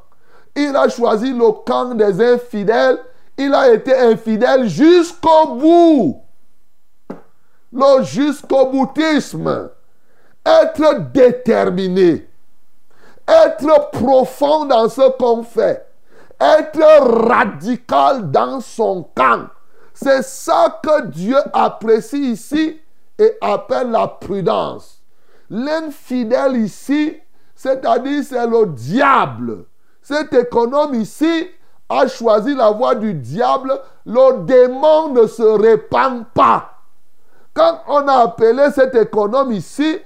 Il a choisi le camp des infidèles. Il a été infidèle jusqu'au bout. Le jusqu'au boutisme. Être déterminé. Être profond dans ce qu'on fait. Être radical dans son camp. C'est ça que Dieu apprécie ici et appelle la prudence. L'infidèle ici, c'est-à-dire c'est le diable. Cet économe ici a choisi la voie du diable. Le démon ne se répand pas. Quand on a appelé cet économe ici,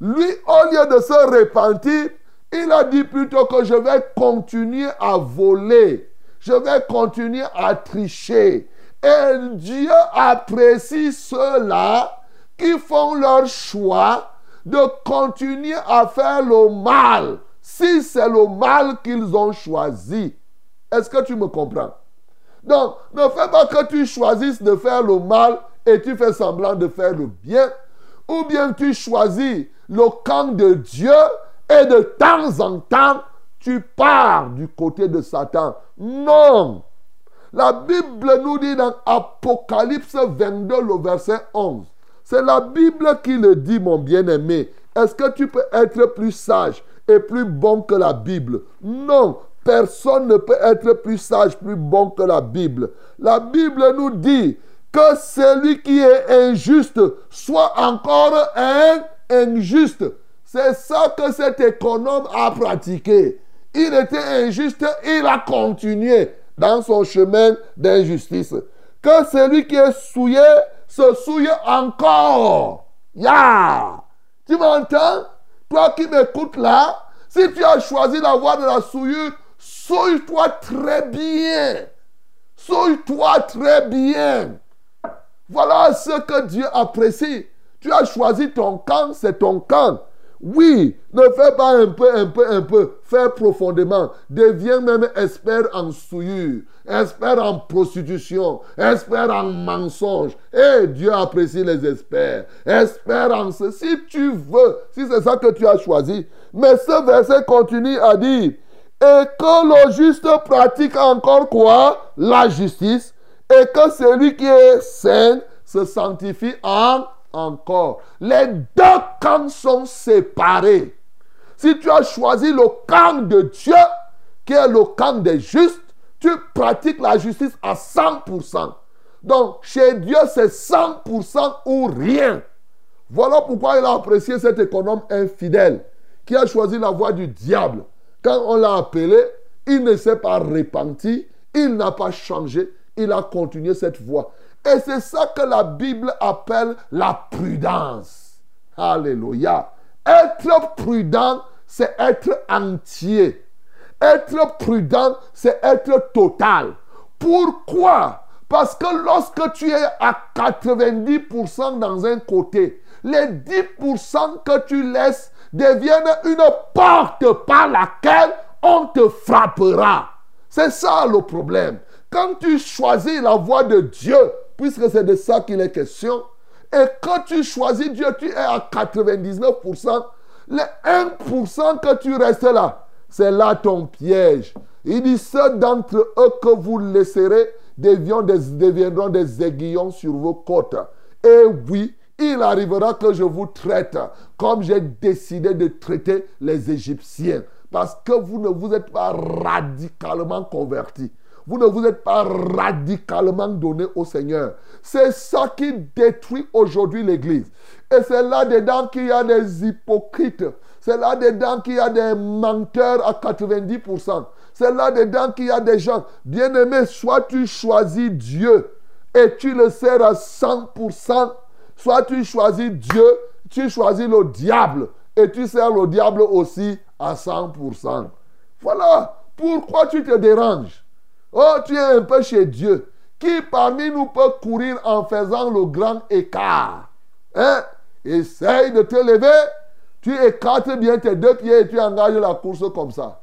lui, au lieu de se repentir, il a dit plutôt que je vais continuer à voler. Je vais continuer à tricher. Et Dieu apprécie ceux-là qui font leur choix de continuer à faire le mal si c'est le mal qu'ils ont choisi. Est-ce que tu me comprends? Donc, ne fais pas que tu choisisses de faire le mal et tu fais semblant de faire le bien. Ou bien tu choisis le camp de Dieu et de temps en temps, tu pars du côté de Satan. Non. La Bible nous dit dans Apocalypse 22, le verset 11. C'est la Bible qui le dit, mon bien-aimé. Est-ce que tu peux être plus sage et plus bon que la Bible? Non, personne ne peut être plus sage, plus bon que la Bible. La Bible nous dit que celui qui est injuste soit encore un injuste. C'est ça que cet économe a pratiqué. Il était injuste, il a continué dans son chemin d'injustice. Que celui qui est souillé se souille encore. Ya! Tu m'entends? Toi qui m'écoutes là, si tu as choisi la voie de la souillure, souille-toi très bien. Souille-toi très bien. Voilà ce que Dieu apprécie. Tu as choisi ton camp, c'est ton camp. Oui, ne fais pas un peu, un peu, un peu. Fais profondément. Deviens même expert en souillure, expert en prostitution, expert en mensonge. Et Dieu apprécie les experts. Expert en. Si tu veux, si c'est ça que tu as choisi. Mais ce verset continue à dire et que le juste pratique encore quoi? La justice. Et que celui qui est saint se sanctifie en encore. Les deux camps sont séparés. Si tu as choisi le camp de Dieu, qui est le camp des justes, tu pratiques la justice à 100%. Donc, chez Dieu, c'est 100% ou rien. Voilà pourquoi il a apprécié cet économe infidèle qui a choisi la voie du diable. Quand on l'a appelé, il ne s'est pas repenti, il n'a pas changé, il a continué cette voie. Et c'est ça que la Bible appelle la prudence. Alléluia. Être prudent, c'est être entier. Être prudent, c'est être total. Pourquoi? Parce que lorsque tu es à 90% dans un côté, les 10% que tu laisses deviennent une porte par laquelle on te frappera. C'est ça le problème. Quand tu choisis la voie de Dieu, puisque c'est de ça qu'il est question. Et quand tu choisis Dieu, tu es à 99%. Les 1% que tu restes là, c'est là ton piège. Il dit, ceux d'entre eux que vous laisserez deviendront des, aiguillons sur vos côtes. Et oui, il arrivera que je vous traite comme j'ai décidé de traiter les Égyptiens. Parce que vous ne vous êtes pas radicalement convertis. Vous ne vous êtes pas radicalement donné au Seigneur. C'est ça qui détruit aujourd'hui l'Église. Et c'est là-dedans qu'il y a des hypocrites. C'est là-dedans qu'il y a des menteurs à 90%. C'est là-dedans qu'il y a des gens. Bien-aimés, soit tu choisis Dieu et tu le sers à 100%, soit tu choisis Dieu, tu choisis le diable et tu sers le diable aussi à 100%. Voilà pourquoi tu te déranges. Oh, tu es un peu chez Dieu. Qui parmi nous peut courir en faisant le grand écart? Hein? Essaye de te lever. Tu écartes bien tes deux pieds et tu engages la course comme ça.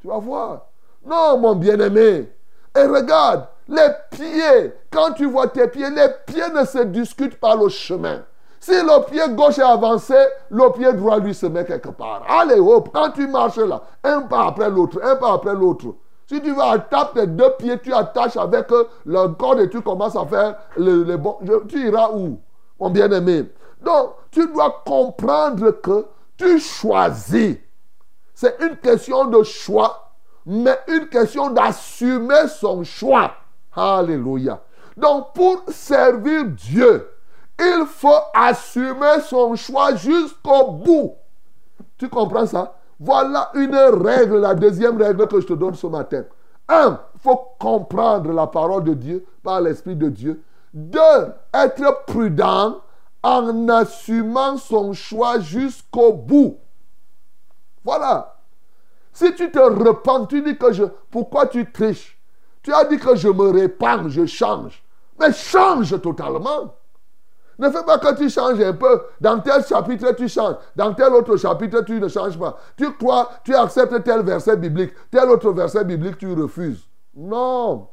Tu vas voir. Non, mon bien-aimé. Et regarde, les pieds, quand tu vois tes pieds, les pieds ne se discutent pas le chemin. Si le pied gauche est avancé, le pied droit lui se met quelque part. Allez, hop, quand tu marches là, un pas après l'autre, un pas après l'autre. Si tu vas attaquer tes deux pieds, tu attaches avec le corps et tu commences à faire le, le bon. Tu iras où, mon bien-aimé? Donc, tu dois comprendre que tu choisis. C'est une question de choix, mais une question d'assumer son choix. Alléluia. Donc, pour servir Dieu, il faut assumer son choix jusqu'au bout. Tu comprends ça? Voilà une règle, la deuxième règle que je te donne ce matin. Un, il faut comprendre la parole de Dieu par l'Esprit de Dieu. Deux, être prudent en assumant son choix jusqu'au bout. Voilà. Si tu te repens, tu dis que je... Pourquoi tu triches? Tu as dit que je me répands, je change. Mais change totalement. Ne fais pas que tu changes un peu. Dans tel chapitre, tu changes. Dans tel autre chapitre, tu ne changes pas. Tu crois, tu acceptes tel verset biblique. Tel autre verset biblique, tu refuses. Non.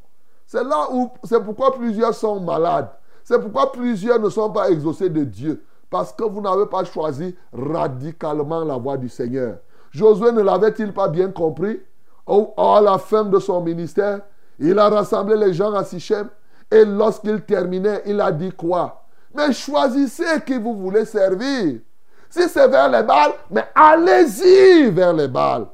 C'est là où, c'est pourquoi plusieurs sont malades. C'est pourquoi plusieurs ne sont pas exaucés de Dieu. Parce que vous n'avez pas choisi radicalement la voie du Seigneur. Josué ne l'avait-il pas bien compris? À la fin de son ministère, il a rassemblé les gens à Sichem. Et lorsqu'il terminait, il a dit quoi? Mais choisissez qui vous voulez servir. Si c'est vers les balles, mais allez-y vers les balles.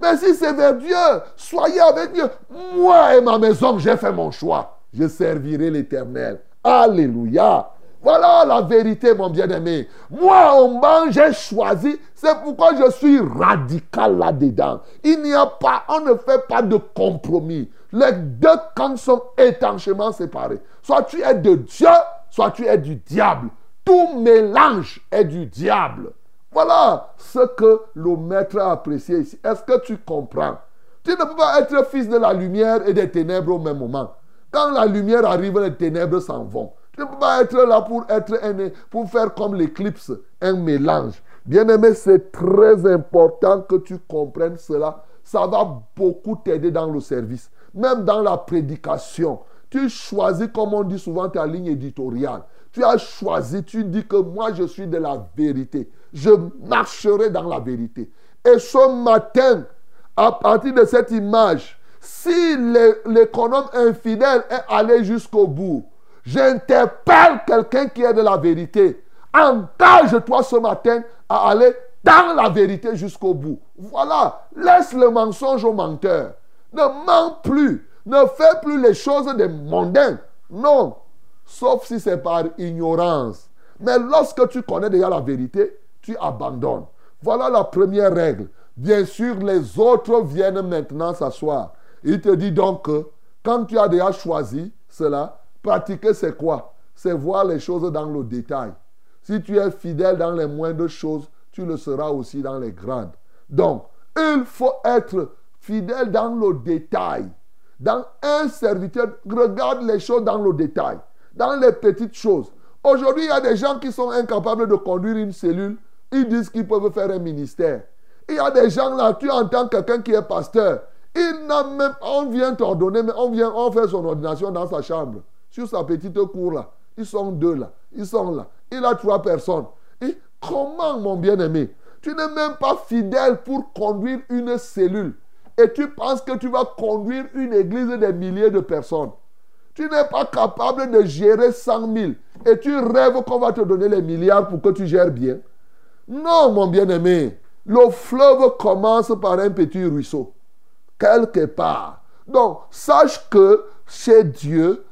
Mais si c'est vers Dieu, soyez avec Dieu. Moi et ma maison, j'ai fait mon choix. Je servirai l'Éternel. Alléluia. Voilà la vérité, mon bien-aimé. Moi, au banc, j'ai choisi. C'est pourquoi je suis radical là-dedans. Il n'y a pas, on ne fait pas de compromis. Les deux camps sont étanchement séparés. Soit tu es de Dieu, soit tu es du diable. Tout mélange est du diable. Voilà ce que le maître a apprécié ici. Est-ce que tu comprends? Tu ne peux pas être fils de la lumière et des ténèbres au même moment. Quand la lumière arrive, les ténèbres s'en vont. Tu ne peux pas être là pour, être un, pour faire comme l'éclipse, un mélange. Bien-aimé, c'est très important que tu comprennes cela. Ça va beaucoup t'aider dans le service, même dans la prédication. Tu choisis, comme on dit souvent, ta ligne éditoriale. Tu as choisi, tu dis que moi je suis de la vérité. Je marcherai dans la vérité. Et ce matin, à partir de cette image, si l'économe infidèle est allé jusqu'au bout, j'interpelle quelqu'un qui est de la vérité. Engage-toi ce matin à aller dans la vérité jusqu'au bout. Voilà, laisse le mensonge au menteur. Ne mens plus. Ne fais plus les choses des mondains. Non. Sauf si c'est par ignorance. Mais lorsque tu connais déjà la vérité, tu abandonnes. Voilà la première règle. Bien sûr, les autres viennent maintenant s'asseoir. Il te dit donc que quand tu as déjà choisi cela, pratiquer c'est quoi? C'est voir les choses dans le détail. Si tu es fidèle dans les moindres choses, tu le seras aussi dans les grandes. Donc, il faut être fidèle dans le détail. Dans un serviteur, regarde les choses dans le détail, dans les petites choses. Aujourd'hui, il y a des gens qui sont incapables de conduire une cellule. Ils disent qu'ils peuvent faire un ministère. Il y a des gens là, tu entends quelqu'un qui est pasteur. Il n'a même, on vient t'ordonner, mais on vient, fait son ordination dans sa chambre, sur sa petite cour là. Ils sont deux là, ils sont là. Il a trois personnes. Comment, mon bien-aimé, tu n'es même pas fidèle pour conduire une cellule et tu penses que tu vas conduire une église de milliers de personnes. Tu n'es pas capable de gérer 100 000 et tu rêves qu'on va te donner les milliards pour que tu gères bien. Non, mon bien-aimé. Le fleuve commence par un petit ruisseau. Quelque part. Donc, sache que chez Dieu,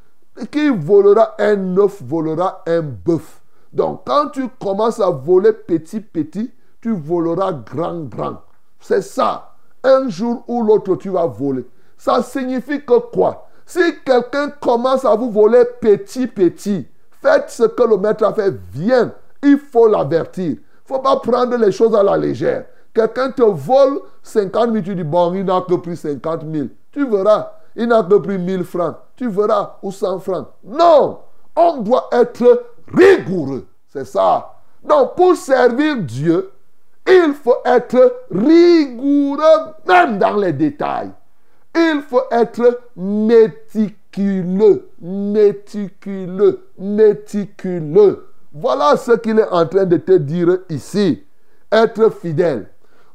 qui volera un œuf volera un bœuf. Donc, quand tu commences à voler petit, petit, tu voleras grand, grand. C'est ça. Un jour ou l'autre, tu vas voler. Ça signifie que quoi? Si quelqu'un commence à vous voler petit, petit, faites ce que le maître a fait. Viens. Il faut l'avertir. Il ne faut pas prendre les choses à la légère. Quelqu'un te vole 50 000, tu dis, bon, il n'a que pris 50 000. Tu verras, il n'a que pris 1000 francs. Tu verras, ou 100 francs. Non, on doit être rigoureux. C'est ça. Donc, pour servir Dieu, il faut être rigoureux, même dans les détails. Il faut être méticuleux, méticuleux, méticuleux. Voilà ce qu'il est en train de te dire ici. Être fidèle.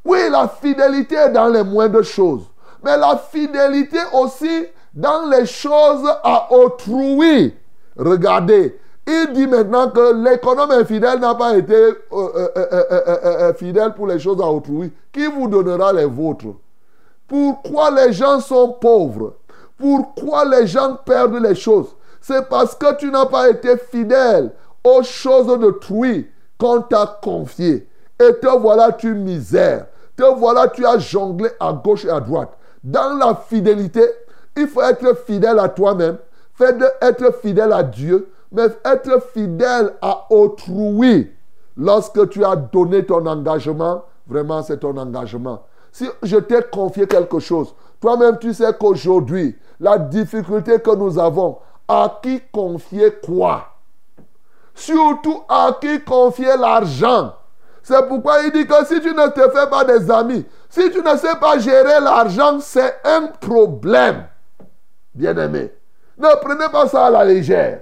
Oui, la fidélité est dans les moindres choses. Mais la fidélité aussi dans les choses à autrui. Regardez, il dit maintenant que l'économe infidèle n'a pas été euh, euh, euh, fidèle pour les choses à autrui. Qui vous donnera les vôtres? Pourquoi les gens sont pauvres? Pourquoi les gens perdent les choses? C'est parce que tu n'as pas été fidèle aux choses d'autrui qu'on t'a confiées. Et te voilà tu misère. Te voilà tu as jonglé à gauche et à droite. Dans la fidélité, il faut être fidèle à toi-même, être fidèle à Dieu, mais être fidèle à autrui. Lorsque tu as donné ton engagement, vraiment c'est ton engagement. Si je t'ai confié quelque chose, toi-même tu sais qu'aujourd'hui, la difficulté que nous avons, à qui confier quoi? Surtout à qui confier l'argent. C'est pourquoi il dit que si tu ne te fais pas des amis, si tu ne sais pas gérer l'argent, c'est un problème. Bien-aimé, ne prenez pas ça à la légère.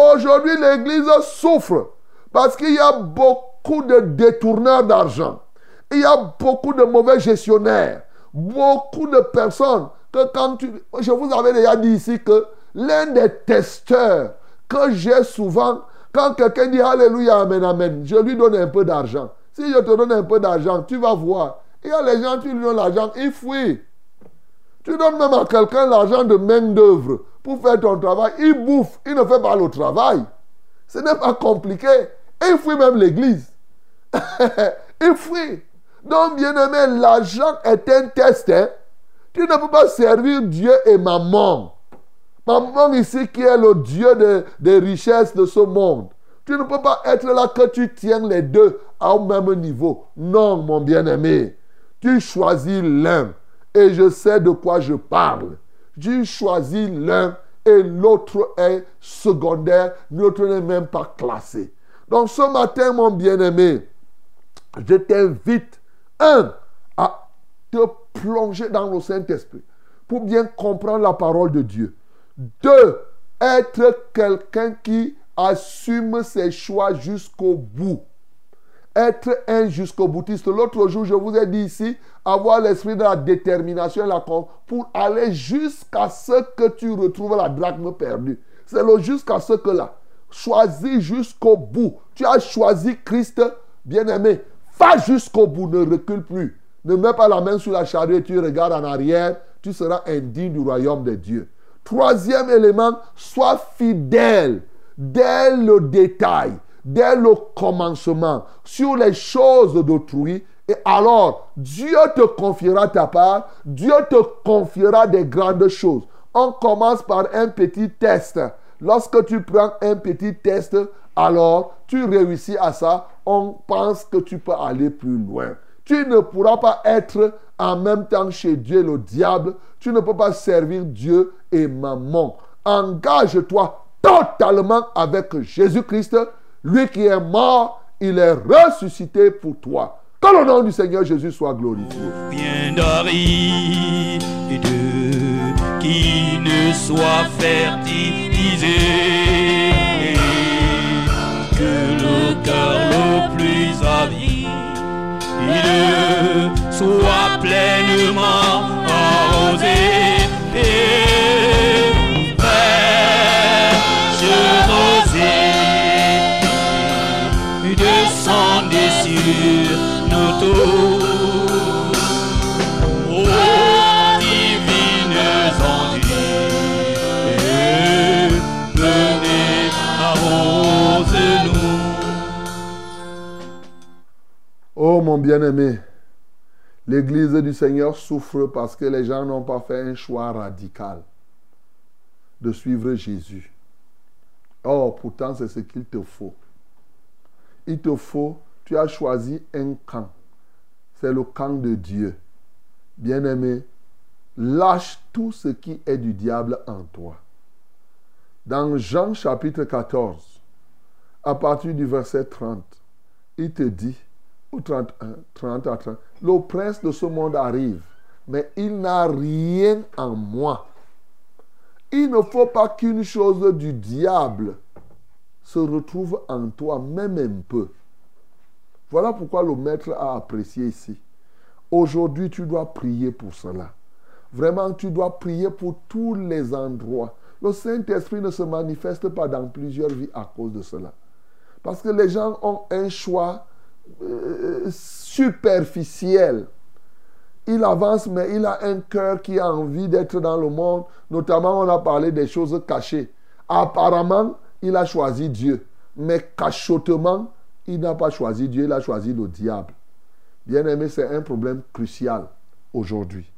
Aujourd'hui, l'Église souffre parce qu'il y a beaucoup de détourneurs d'argent. Il y a beaucoup de mauvais gestionnaires. Beaucoup de personnes que quand tu... Je vous avais déjà dit ici que l'un des testeurs que j'ai souvent, quand quelqu'un dit Alléluia, Amen, Amen, je lui donne un peu d'argent. Si je te donne un peu d'argent, tu vas voir. Il y a les gens, tu lui donnes l'argent, il fuit. Tu donnes même à quelqu'un l'argent de main d'œuvre pour faire ton travail. Il bouffe, il ne fait pas le travail. Ce n'est pas compliqué. il fuit même l'église. il fuit. Donc, bien aimé, l'argent est un test. Hein. Tu ne peux pas servir Dieu et maman. Maman ici qui est le Dieu des richesses de ce monde. Tu ne peux pas être là que tu tiens les deux au même niveau. Non, mon bien-aimé. Tu choisis l'un. Et je sais de quoi je parle. Tu choisis l'un et l'autre est secondaire. L'autre n'est même pas classé. Donc ce matin, mon bien-aimé, je t'invite, un, à te plonger dans le Saint-Esprit pour bien comprendre la parole de Dieu. Deux, être quelqu'un qui assume ses choix jusqu'au bout. Être un jusqu'au boutiste. L'autre jour, je vous ai dit ici, avoir l'esprit de la détermination la pour aller jusqu'à ce que tu retrouves la drachme perdue. C'est le jusqu'à ce que là. Choisis jusqu'au bout. Tu as choisi Christ, bien-aimé. Va jusqu'au bout, ne recule plus. Ne mets pas la main sur la charrue tu regardes en arrière. Tu seras indigne du royaume de Dieu. Troisième élément, sois fidèle dès le détail, dès le commencement, sur les choses d'autrui. Et alors, Dieu te confiera ta part, Dieu te confiera des grandes choses. On commence par un petit test. Lorsque tu prends un petit test, alors tu réussis à ça, on pense que tu peux aller plus loin. Tu ne pourras pas être en même temps chez Dieu le diable. Tu ne peux pas servir Dieu et maman. Engage-toi totalement avec Jésus-Christ, lui qui est mort, il est ressuscité pour toi. Que le nom du Seigneur Jésus soit glorifié. Bien d'aride qui ne soit fertilisé, que le cœur le plus avide soit pleinement arrosé. Bien-aimé, l'Église du Seigneur souffre parce que les gens n'ont pas fait un choix radical de suivre Jésus. Or, pourtant, c'est ce qu'il te faut. Il te faut, tu as choisi un camp. C'est le camp de Dieu. Bien-aimé, lâche tout ce qui est du diable en toi. Dans Jean chapitre 14, à partir du verset 30, il te dit, ou 31, 30 à 30, le prince de ce monde arrive, mais il n'a rien en moi. Il ne faut pas qu'une chose du diable se retrouve en toi, même un peu. Voilà pourquoi le maître a apprécié ici. Aujourd'hui, tu dois prier pour cela. Vraiment, tu dois prier pour tous les endroits. Le Saint-Esprit ne se manifeste pas dans plusieurs vies à cause de cela. Parce que les gens ont un choix euh, superficiel. Il avance, mais il a un cœur qui a envie d'être dans le monde. Notamment, on a parlé des choses cachées. Apparemment, il a choisi Dieu. Mais cachotement, il n'a pas choisi Dieu, il a choisi le diable. Bien aimé, c'est un problème crucial aujourd'hui.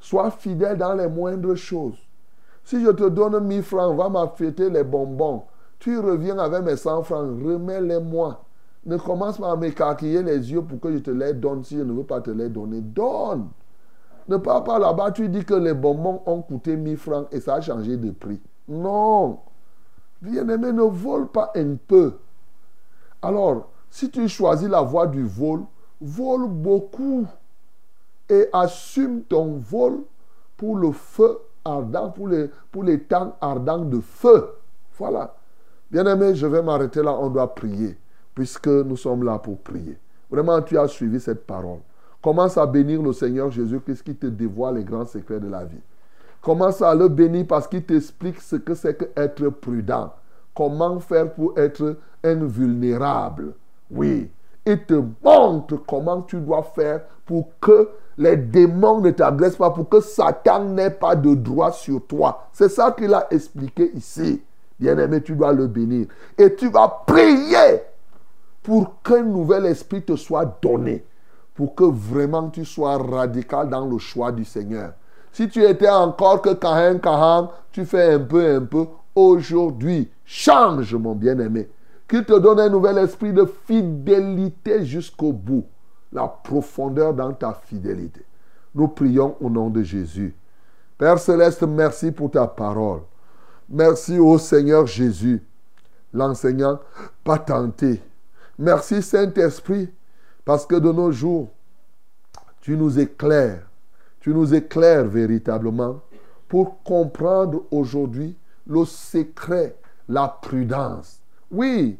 Sois fidèle dans les moindres choses. Si je te donne 1000 francs, va m'affêter les bonbons. Tu reviens avec mes 100 francs, remets-les-moi. Ne commence pas à m'écarquiller les yeux pour que je te les donne si je ne veux pas te les donner. Donne. Ne pars pas là-bas, tu dis que les bonbons ont coûté 1000 francs et ça a changé de prix. Non. Bien-aimé, ne vole pas un peu. Alors, si tu choisis la voie du vol, vole beaucoup et assume ton vol pour le feu ardent, pour les, pour les temps ardents de feu. Voilà. Bien-aimé, je vais m'arrêter là, on doit prier, puisque nous sommes là pour prier. Vraiment, tu as suivi cette parole. Commence à bénir le Seigneur Jésus-Christ qui te dévoile les grands secrets de la vie? Commence à le bénir parce qu'il t'explique ce que c'est qu'être prudent? Comment faire pour être invulnérable. Oui. Il te montre comment tu dois faire pour que les démons ne t'agressent pas, pour que Satan n'ait pas de droit sur toi. C'est ça qu'il a expliqué ici. Bien-aimé, tu dois le bénir. Et tu vas prier pour qu'un nouvel esprit te soit donné. Pour que vraiment tu sois radical dans le choix du Seigneur. Si tu étais encore que Kahan, Kahan, tu fais un peu, un peu. Aujourd'hui, change, mon bien-aimé. Qu'il te donne un nouvel esprit de fidélité jusqu'au bout. La profondeur dans ta fidélité. Nous prions au nom de Jésus. Père céleste, merci pour ta parole. Merci au Seigneur Jésus, l'enseignant patenté. Merci Saint-Esprit, parce que de nos jours, tu nous éclaires. Tu nous éclaires véritablement pour comprendre aujourd'hui le secret, la prudence. Oui,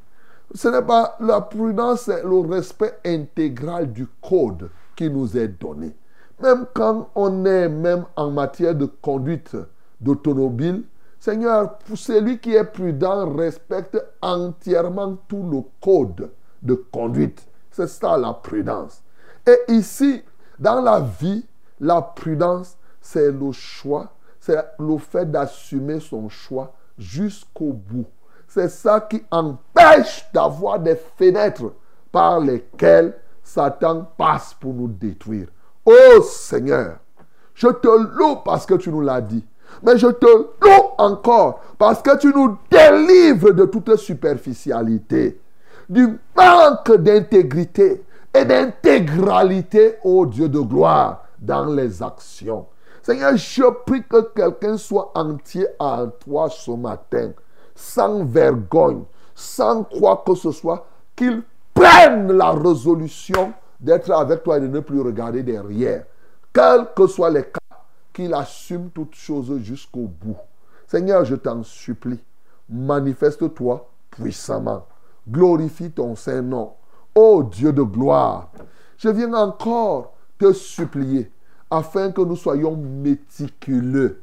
ce n'est pas la prudence, c'est le respect intégral du code qui nous est donné. Même quand on est même en matière de conduite d'automobile, Seigneur, celui qui est prudent respecte entièrement tout le code de conduite. C'est ça la prudence. Et ici, dans la vie, la prudence, c'est le choix, c'est le fait d'assumer son choix jusqu'au bout. C'est ça qui empêche d'avoir des fenêtres par lesquelles Satan passe pour nous détruire. Oh Seigneur, je te loue parce que tu nous l'as dit. Mais je te loue encore parce que tu nous délivres de toute superficialité, du manque d'intégrité et d'intégralité, ô Dieu de gloire, dans les actions. Seigneur, je prie que quelqu'un soit entier à toi ce matin, sans vergogne, sans quoi que ce soit, qu'il prenne la résolution d'être avec toi et de ne plus regarder derrière. Quels que soient les cas, qu'il assume toutes choses jusqu'au bout. Seigneur, je t'en supplie, manifeste-toi puissamment. Glorifie ton Saint-Nom. Ô Dieu de gloire, je viens encore te supplier afin que nous soyons méticuleux,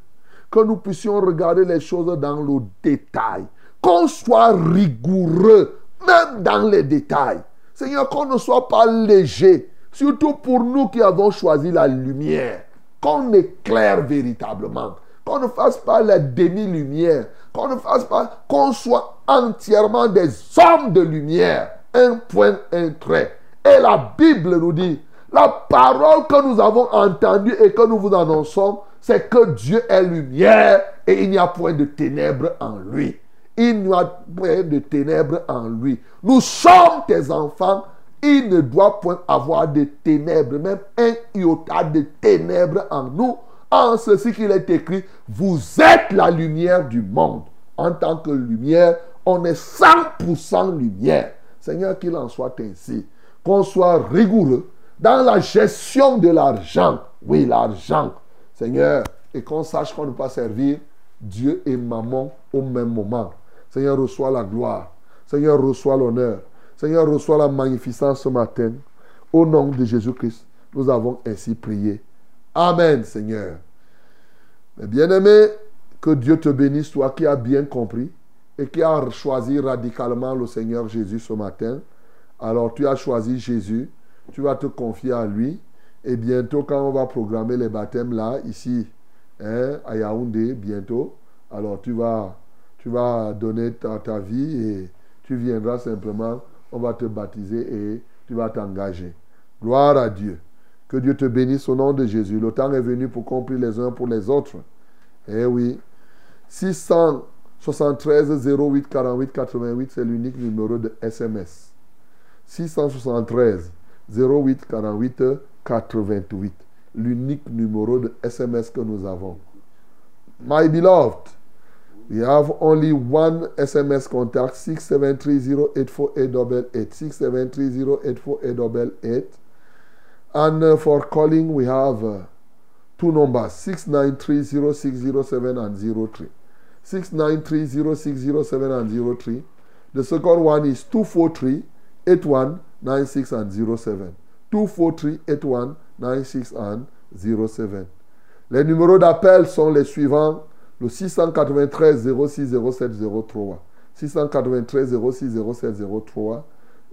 que nous puissions regarder les choses dans le détail, qu'on soit rigoureux, même dans les détails. Seigneur, qu'on ne soit pas léger, surtout pour nous qui avons choisi la lumière qu'on éclaire véritablement, qu'on ne fasse pas la demi-lumière, qu'on ne fasse pas, qu'on soit entièrement des hommes de lumière, un point, un trait, Et la Bible nous dit, la parole que nous avons entendue et que nous vous annonçons, c'est que Dieu est lumière et il n'y a point de ténèbres en lui. Il n'y a point de ténèbres en lui. Nous sommes tes enfants. Il ne doit point avoir de ténèbres, même un iota de ténèbres en nous. En ceci qu'il est écrit, vous êtes la lumière du monde. En tant que lumière, on est 100% lumière. Seigneur, qu'il en soit ainsi. Qu'on soit rigoureux dans la gestion de l'argent. Oui, l'argent. Seigneur, et qu'on sache qu'on ne peut pas servir Dieu et maman au même moment. Seigneur, reçois la gloire. Seigneur, reçois l'honneur. Seigneur, reçois la magnificence ce matin. Au nom de Jésus-Christ, nous avons ainsi prié. Amen, Seigneur. Mais bien-aimé, que Dieu te bénisse, toi qui as bien compris et qui as choisi radicalement le Seigneur Jésus ce matin. Alors tu as choisi Jésus, tu vas te confier à lui. Et bientôt, quand on va programmer les baptêmes là, ici, hein, à Yaoundé, bientôt, alors tu vas, tu vas donner ta, ta vie et tu viendras simplement, on va te baptiser et tu vas t'engager. Gloire à Dieu. Que Dieu te bénisse au nom de Jésus. Le temps est venu pour qu'on prie les uns pour les autres. Eh oui. 673 08 48 88, c'est l'unique numéro de SMS. 673 08 48 88. L'unique numéro de SMS que nous avons. My beloved, we have only one SMS contact 673084888. 673084888. And uh, for calling, we have uh, two numbers 6930607 and 03. 6930607 and 03. The second one is 243 8196 and 07. 243 8196 and 07. Les numéros d'appel sont les suivants le 693 06 07 03. 693 06 07 03.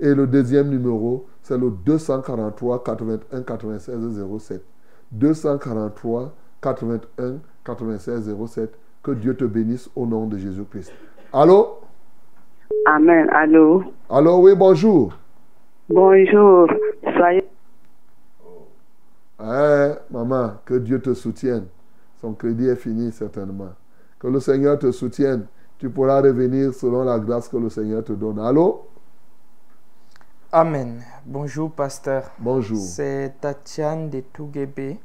Et le deuxième numéro, c'est le 243 81 96 07. 243 81 96 07. Que Dieu te bénisse au nom de Jésus-Christ. Allô? Amen. Allô? Allô, oui, bonjour. Bonjour. Soyez. Eh, maman, que Dieu te soutienne. Son crédit est fini certainement. Que le Seigneur te soutienne. Tu pourras revenir selon la grâce que le Seigneur te donne. Allô? Amen. Bonjour, pasteur. Bonjour. C'est Tatiane de Touguébé.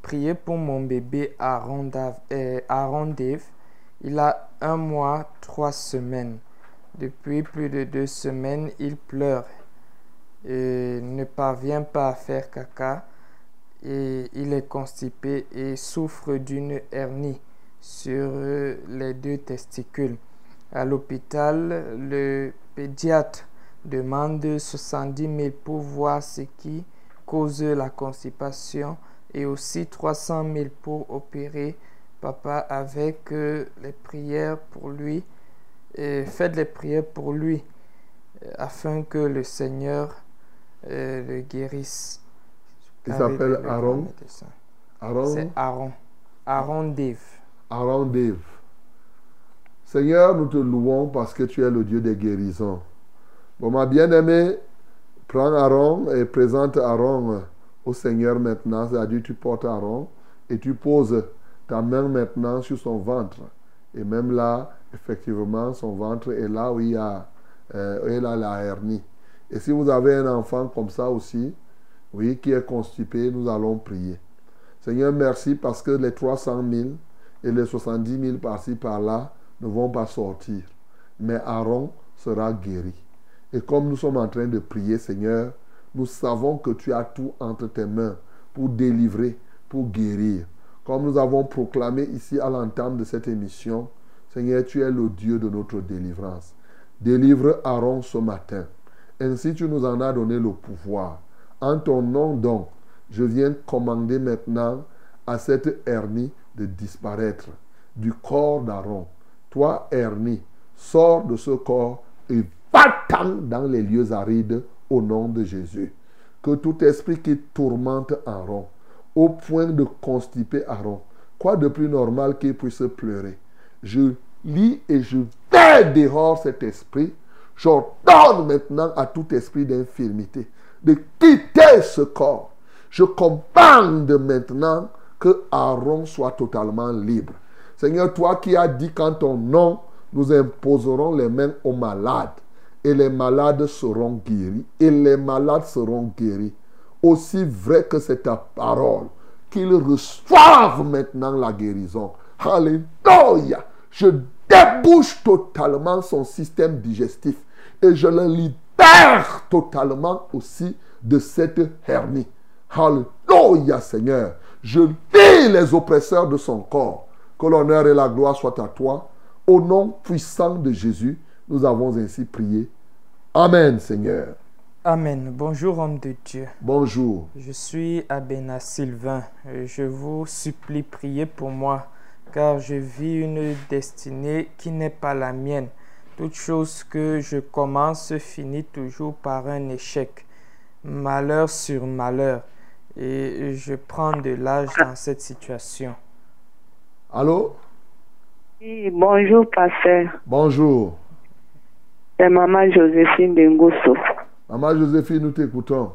Priez pour mon bébé Aaron, Dav- euh, Dave. Il a un mois, trois semaines. Depuis plus de deux semaines, il pleure et ne parvient pas à faire caca. Et il est constipé et souffre d'une hernie sur les deux testicules. À l'hôpital, le pédiatre demande 70 000 pour voir ce qui cause la constipation et aussi 300 000 pour opérer papa avec euh, les prières pour lui. Et faites les prières pour lui euh, afin que le Seigneur euh, le guérisse. Il s'appelle Aaron. Aaron, C'est Aaron. Aaron Dave. Aaron Dave. Seigneur, nous te louons parce que tu es le Dieu des guérisons. Bon, ma bien-aimée, prends Aaron et présente Aaron au Seigneur maintenant. C'est-à-dire, tu portes Aaron et tu poses ta main maintenant sur son ventre. Et même là, effectivement, son ventre est là où il y a, euh, il a la hernie. Et si vous avez un enfant comme ça aussi, oui, qui est constipé, nous allons prier. Seigneur, merci parce que les 300 000 et les 70 000 par-ci par-là ne vont pas sortir. Mais Aaron sera guéri. Et comme nous sommes en train de prier, Seigneur, nous savons que tu as tout entre tes mains pour délivrer, pour guérir. Comme nous avons proclamé ici à l'entame de cette émission, Seigneur, tu es le Dieu de notre délivrance. Délivre Aaron ce matin. Ainsi tu nous en as donné le pouvoir. En ton nom donc, je viens commander maintenant à cette hernie de disparaître du corps d'Aaron. Toi, hernie, sors de ce corps et va-t'en dans les lieux arides au nom de Jésus. Que tout esprit qui tourmente Aaron, au point de constiper Aaron, quoi de plus normal qu'il puisse pleurer. Je lis et je vais dehors cet esprit. J'ordonne maintenant à tout esprit d'infirmité de quitter ce corps. Je commande maintenant que Aaron soit totalement libre. Seigneur, toi qui as dit qu'en ton nom, nous imposerons les mains aux malades et les malades seront guéris et les malades seront guéris. Aussi vrai que c'est ta parole, qu'ils reçoivent maintenant la guérison. Alléluia. Je débouche totalement son système digestif et je le libère totalement aussi de cette hernie. Alléluia Seigneur. Je lis les oppresseurs de son corps. Que l'honneur et la gloire soient à toi. Au nom puissant de Jésus, nous avons ainsi prié. Amen Seigneur. Amen. Bonjour homme de Dieu. Bonjour. Je suis Abena Sylvain. Je vous supplie prier pour moi car je vis une destinée qui n'est pas la mienne. Toute chose que je commence finit toujours par un échec. Malheur sur malheur. Et je prends de l'âge dans cette situation. Allô? Oui, bonjour, pasteur. Bonjour. C'est maman Joséphine Bengosso. Maman Joséphine, nous t'écoutons.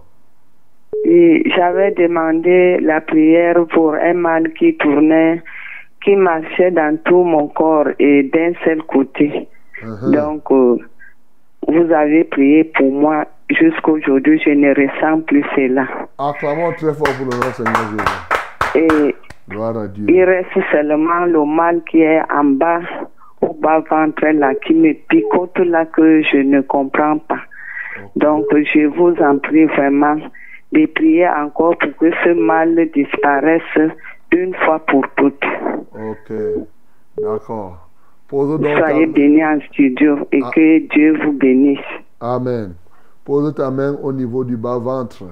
J'avais demandé la prière pour un mal qui tournait, qui marchait dans tout mon corps et d'un seul côté. Mhm. Donc, euh, vous avez prié pour moi. Jusqu'aujourd'hui, je ne ressens plus cela. Acclamons très fort pour le Seigneur Jésus. Et Gloire à Dieu. il reste seulement le mal qui est en bas, au bas ventre là, qui me picote là, que je ne comprends pas. Donc, je vous en prie vraiment de prier encore pour que ce mal disparaisse une fois pour toutes. Ok. D'accord. Pose donc Soyez ta... bénis en studio et Ah. que Dieu vous bénisse. Amen. Pose ta main au niveau du bas-ventre.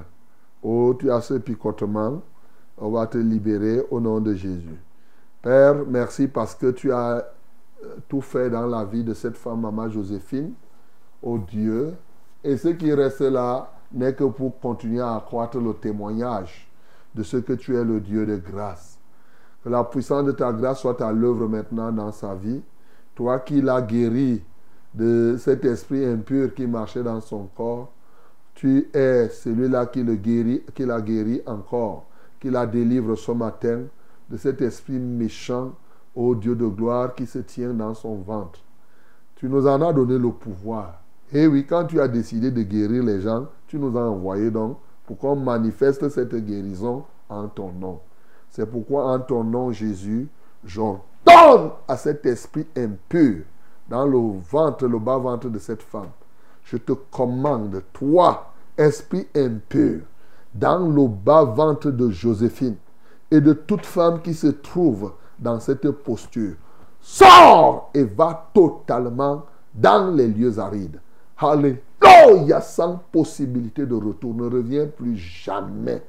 Oh, tu as ce picotement. On va te libérer au nom de Jésus. Père, merci parce que tu as tout fait dans la vie de cette femme, Maman Joséphine. Oh Dieu. Et ce qui reste là n'est que pour continuer à accroître le témoignage de ce que tu es le Dieu de grâce. Que la puissance de ta grâce soit à l'œuvre maintenant dans sa vie. Toi qui l'as guéri de cet esprit impur qui marchait dans son corps, tu es celui-là qui qui l'a guéri encore, qui la délivre ce matin de cet esprit méchant, ô Dieu de gloire, qui se tient dans son ventre. Tu nous en as donné le pouvoir. Et oui, quand tu as décidé de guérir les gens, tu nous as envoyé donc pour qu'on manifeste cette guérison en ton nom. C'est pourquoi en ton nom, Jésus, j'ordonne à cet esprit impur dans le ventre, le bas-ventre de cette femme. Je te commande, toi, esprit impur, dans le bas-ventre de Joséphine et de toute femme qui se trouve dans cette posture, sors et va totalement dans les lieux arides. Alléluia, sans possibilité de retour. Ne reviens plus jamais.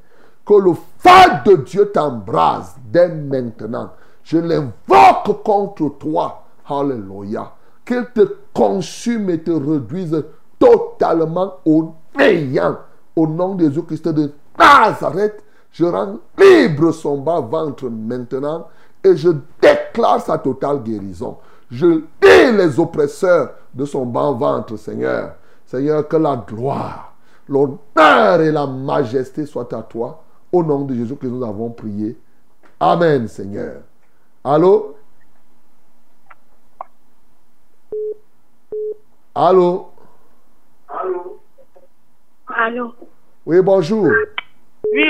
Que le feu de Dieu t'embrase dès maintenant. Je l'invoque contre toi. Alléluia. Qu'il te consume et te réduise totalement au néant. Au nom de Jésus-Christ de Nazareth, je rends libre son bas-ventre maintenant et je déclare sa totale guérison. Je lis les oppresseurs de son bas-ventre, Seigneur. Seigneur, que la gloire, l'honneur et la majesté soient à toi. Au nom de Jésus que nous avons prié. Amen, Seigneur. Allô? Allô? Allô? Oui, bonjour. Oui,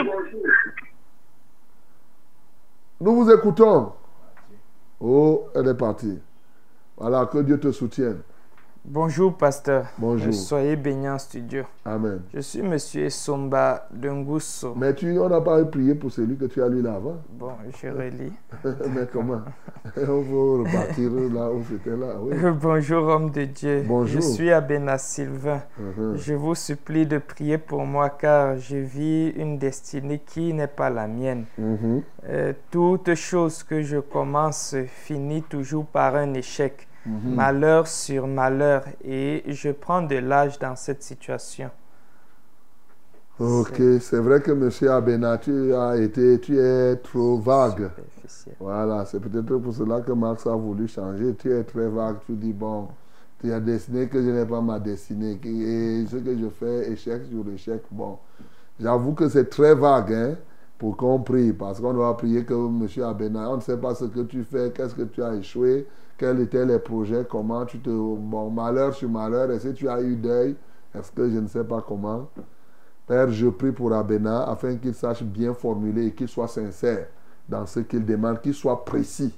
Nous vous écoutons. Oh, elle est partie. Voilà, que Dieu te soutienne. Bonjour, pasteur. Bonjour. Soyez bénis en studio. Amen. Je suis monsieur Somba Dungusso. Mais tu, on n'a pas prié pour celui que tu as lu là avant. Bon, je relis. Mais comment? On veut repartir là où c'était là. Oui. Bonjour, homme de Dieu. Bonjour. Je suis Abena Sylvain. Mhm. Je vous supplie de prier pour moi car je vis une destinée qui n'est pas la mienne. Mhm. Euh, toute chose que je commence finit toujours par un échec. Mhm. Malheur sur malheur. Et je prends de l'âge dans cette situation. Ok, c'est vrai que monsieur Abena, tu as été, tu es trop vague. Voilà, c'est peut-être pour cela que Max a voulu changer. Tu es très vague. Tu dis, bon, Tu as destiné que je n'ai pas ma destinée. Et ce que je fais, échec sur échec. Bon, j'avoue que c'est très vague hein, pour qu'on prie. Parce qu'on doit prier que M. Abena, on ne sait pas ce que tu fais, qu'est-ce que tu as échoué, quels étaient les projets, comment tu te. Bon, malheur sur malheur, est-ce que tu as eu deuil Est-ce que je ne sais pas comment Père, je prie pour Abena afin qu'il sache bien formuler et qu'il soit sincère dans ce qu'il demande, qu'il soit précis.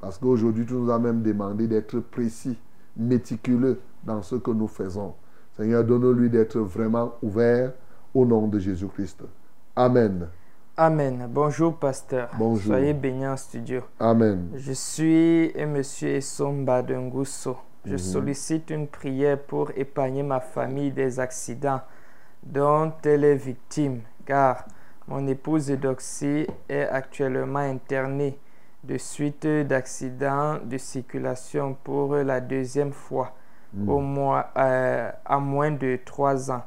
Parce qu'aujourd'hui, tu nous as même demandé d'être précis, méticuleux dans ce que nous faisons. Seigneur, donne-lui d'être vraiment ouvert au nom de Jésus-Christ. Amen. Amen. Bonjour, pasteur. Bonjour. Soyez bénis en studio. Amen. Je suis Monsieur Essomba de Ngusso. Je Mhm. sollicite une prière pour épargner ma famille des accidents dont elle est victime, car mon épouse Doxy est actuellement internée de suite d'accidents de circulation pour la deuxième fois Mhm. au euh, à moins de trois ans.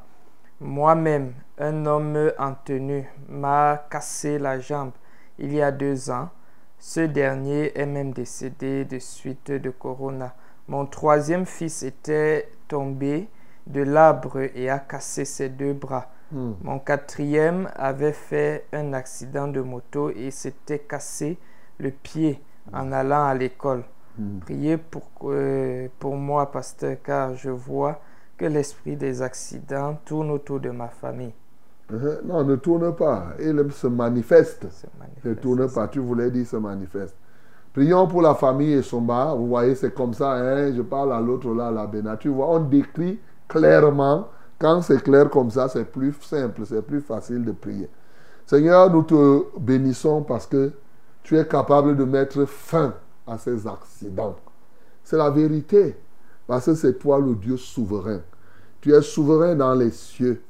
Moi-même, un homme en tenue m'a cassé la jambe il y a deux ans. Ce dernier est même décédé de suite de corona. Mon troisième fils était tombé de l'arbre et a cassé ses deux bras. Hmm. Mon quatrième avait fait un accident de moto et s'était cassé le pied en allant à l'école. Hmm. Priez pour, euh, pour moi, pasteur, car je vois que l'esprit des accidents tourne autour de ma famille. Uh-huh. Non, ne tourne pas. Il se manifeste. Se Ne tourne pas. Tu voulais dire se manifeste. Prions pour la famille et Somba. Vous voyez, c'est comme ça. hein. Je parle à l'autre là, à la Béna. Tu vois, on décrit clairement. Quand c'est clair comme ça, c'est plus simple, c'est plus facile de prier. Seigneur, nous te bénissons parce que tu es capable de mettre fin à ces accidents. C'est la vérité. Parce que c'est toi le Dieu souverain. Tu es souverain dans les cieux.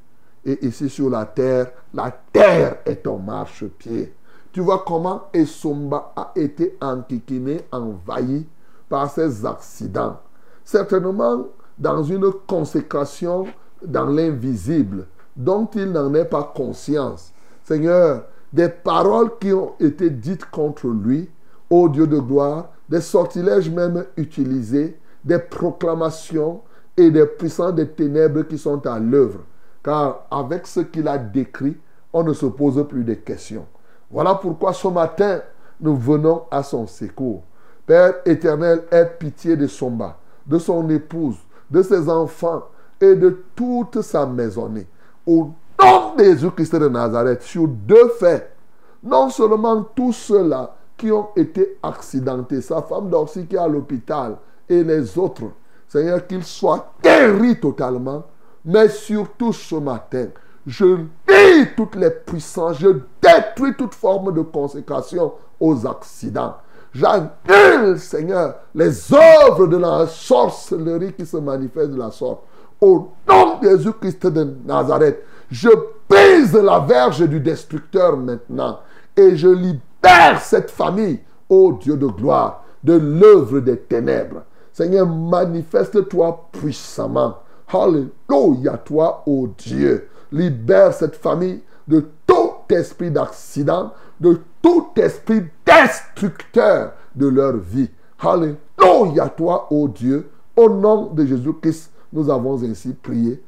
Et ici sur la terre, la terre est ton marchepied. Tu vois comment Esomba a été enquiquiné, envahi par ces accidents. Certainement dans une consécration dans l'invisible dont il n'en est pas conscience. Seigneur, des paroles qui ont été dites contre lui, ô Dieu de gloire, des sortilèges même utilisés, des proclamations et des puissants des ténèbres qui sont à l'œuvre. Car avec ce qu'il a décrit, on ne se pose plus de questions. Voilà pourquoi ce matin, nous venons à son secours. Père éternel, aie pitié de son bas, de son épouse, de ses enfants et de toute sa maisonnée. Au nom de Jésus-Christ de Nazareth, sur deux faits, non seulement tous ceux-là qui ont été accidentés, sa femme d'Orsi qui est à l'hôpital et les autres, Seigneur, qu'ils soient guéris totalement, mais surtout ce matin, je lis toutes les puissances, je détruis toute forme de consécration aux accidents. J'annule, Seigneur, les œuvres de la sorcellerie qui se manifestent de la sorte. Au nom de Jésus-Christ de Nazareth, je brise la verge du destructeur maintenant et je libère cette famille, ô Dieu de gloire, de l'œuvre des ténèbres. Seigneur, manifeste-toi puissamment. Alléluia, toi, ô Dieu. Libère cette famille de tout esprit d'accident, de tout esprit destructeur de leur vie. Alléluia, toi, ô Dieu. Au nom de Jésus-Christ, nous avons ainsi prié.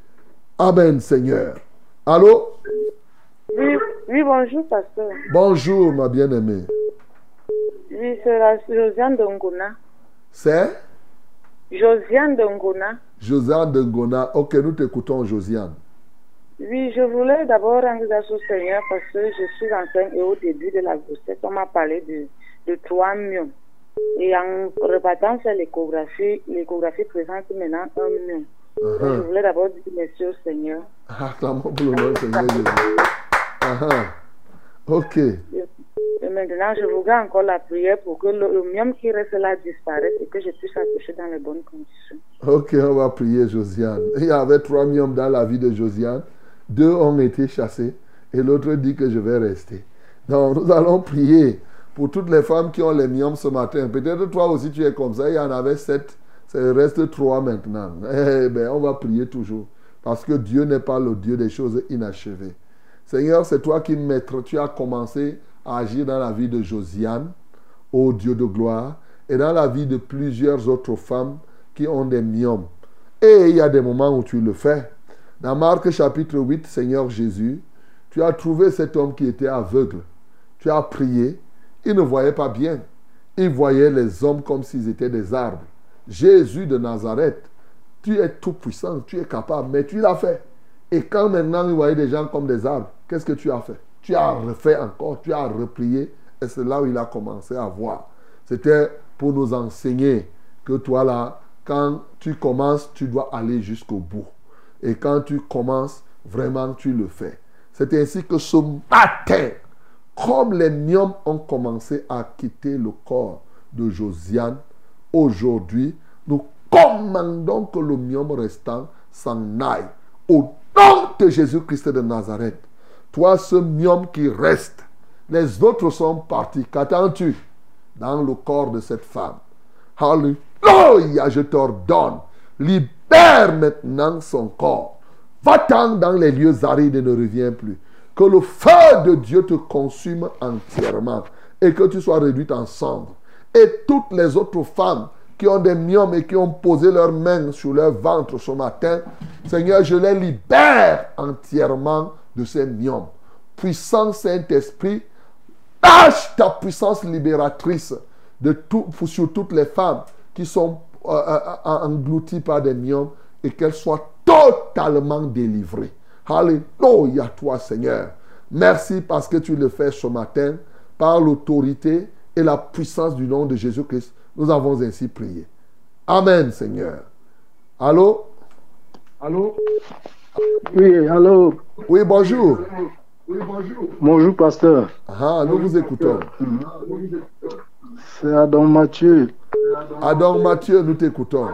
Amen, Seigneur. Allô? Oui, oui, bonjour, pasteur. Bonjour, ma bien-aimée. Oui, c'est la Josiane de Ngona. C'est? Josiane de Ngona. Josiane de Ngona. Ok, nous t'écoutons, Josiane. Oui, je voulais d'abord rendre grâce au Seigneur parce que je suis enceinte et au début de la grossesse, on m'a parlé de, de 3 millions. Et en repartant sur l'échographie, l'échographie présente maintenant 1 million. Je Uh-huh. voulais d'abord dire merci au Seigneur. Acclamons pour le nom Seigneur Jésus. Uh-huh. Ok. Et maintenant, je voudrais encore la prière pour que le, le qui reste là disparaisse et que je puisse accoucher dans les bonnes conditions. Ok, on va prier Josiane. Il y avait trois myomes dans la vie de Josiane. Deux ont été chassés et l'autre dit que je vais rester. Donc, nous allons prier pour toutes les femmes qui ont les myomes ce matin. Peut-être toi aussi tu es comme ça. Il y en avait sept. Il reste trois maintenant. Eh bien, on va prier toujours. Parce que Dieu n'est pas le Dieu des choses inachevées. Seigneur, c'est toi qui, maître, tu as commencé à agir dans la vie de Josiane, ô Dieu de gloire, et dans la vie de plusieurs autres femmes qui ont des myomes. Et il y a des moments où tu le fais. Dans Marc chapitre 8, Seigneur Jésus, tu as trouvé cet homme qui était aveugle. Tu as prié. Il ne voyait pas bien. Il voyait les hommes comme s'ils étaient des arbres. Jésus de Nazareth, tu es tout puissant, tu es capable, mais tu l'as fait. Et quand maintenant il voyait des gens comme des arbres, qu'est-ce que tu as fait? Tu as refait encore, tu as replié, et c'est là où il a commencé à voir. C'était pour nous enseigner que toi là, quand tu commences, tu dois aller jusqu'au bout. Et quand tu commences, vraiment tu le fais. C'est ainsi que ce matin, comme les myomes ont commencé à quitter le corps de Josiane, aujourd'hui, nous commandons que le myome restant s'en aille. Au nom de Jésus-Christ de Nazareth, toi, ce myome qui reste, les autres sont partis. Qu'attends-tu dans le corps de cette femme? Alléluia, je t'ordonne. Libère maintenant son corps. Va-t'en dans les lieux arides et ne reviens plus. Que le feu de Dieu te consume entièrement et que tu sois réduite en cendres. Et toutes les autres femmes qui ont des myomes et qui ont posé leurs mains sur leur ventre ce matin, Seigneur, je les libère entièrement de ces myomes. Puissant Saint-Esprit, lâche ta puissance libératrice de tout, sur toutes les femmes qui sont euh, euh, englouties par des myomes et qu'elles soient totalement délivrées. Alléluia toi Seigneur. Merci parce que tu le fais ce matin par l'autorité et la puissance du nom de Jésus-Christ. Nous avons ainsi prié. Amen Seigneur. Allô? Allô? Oui, allô? Oui, bonjour. Oui, bonjour. Bonjour pasteur. Ah, nous vous écoutons. C'est Adam Mathieu. Adam Mathieu, nous t'écoutons.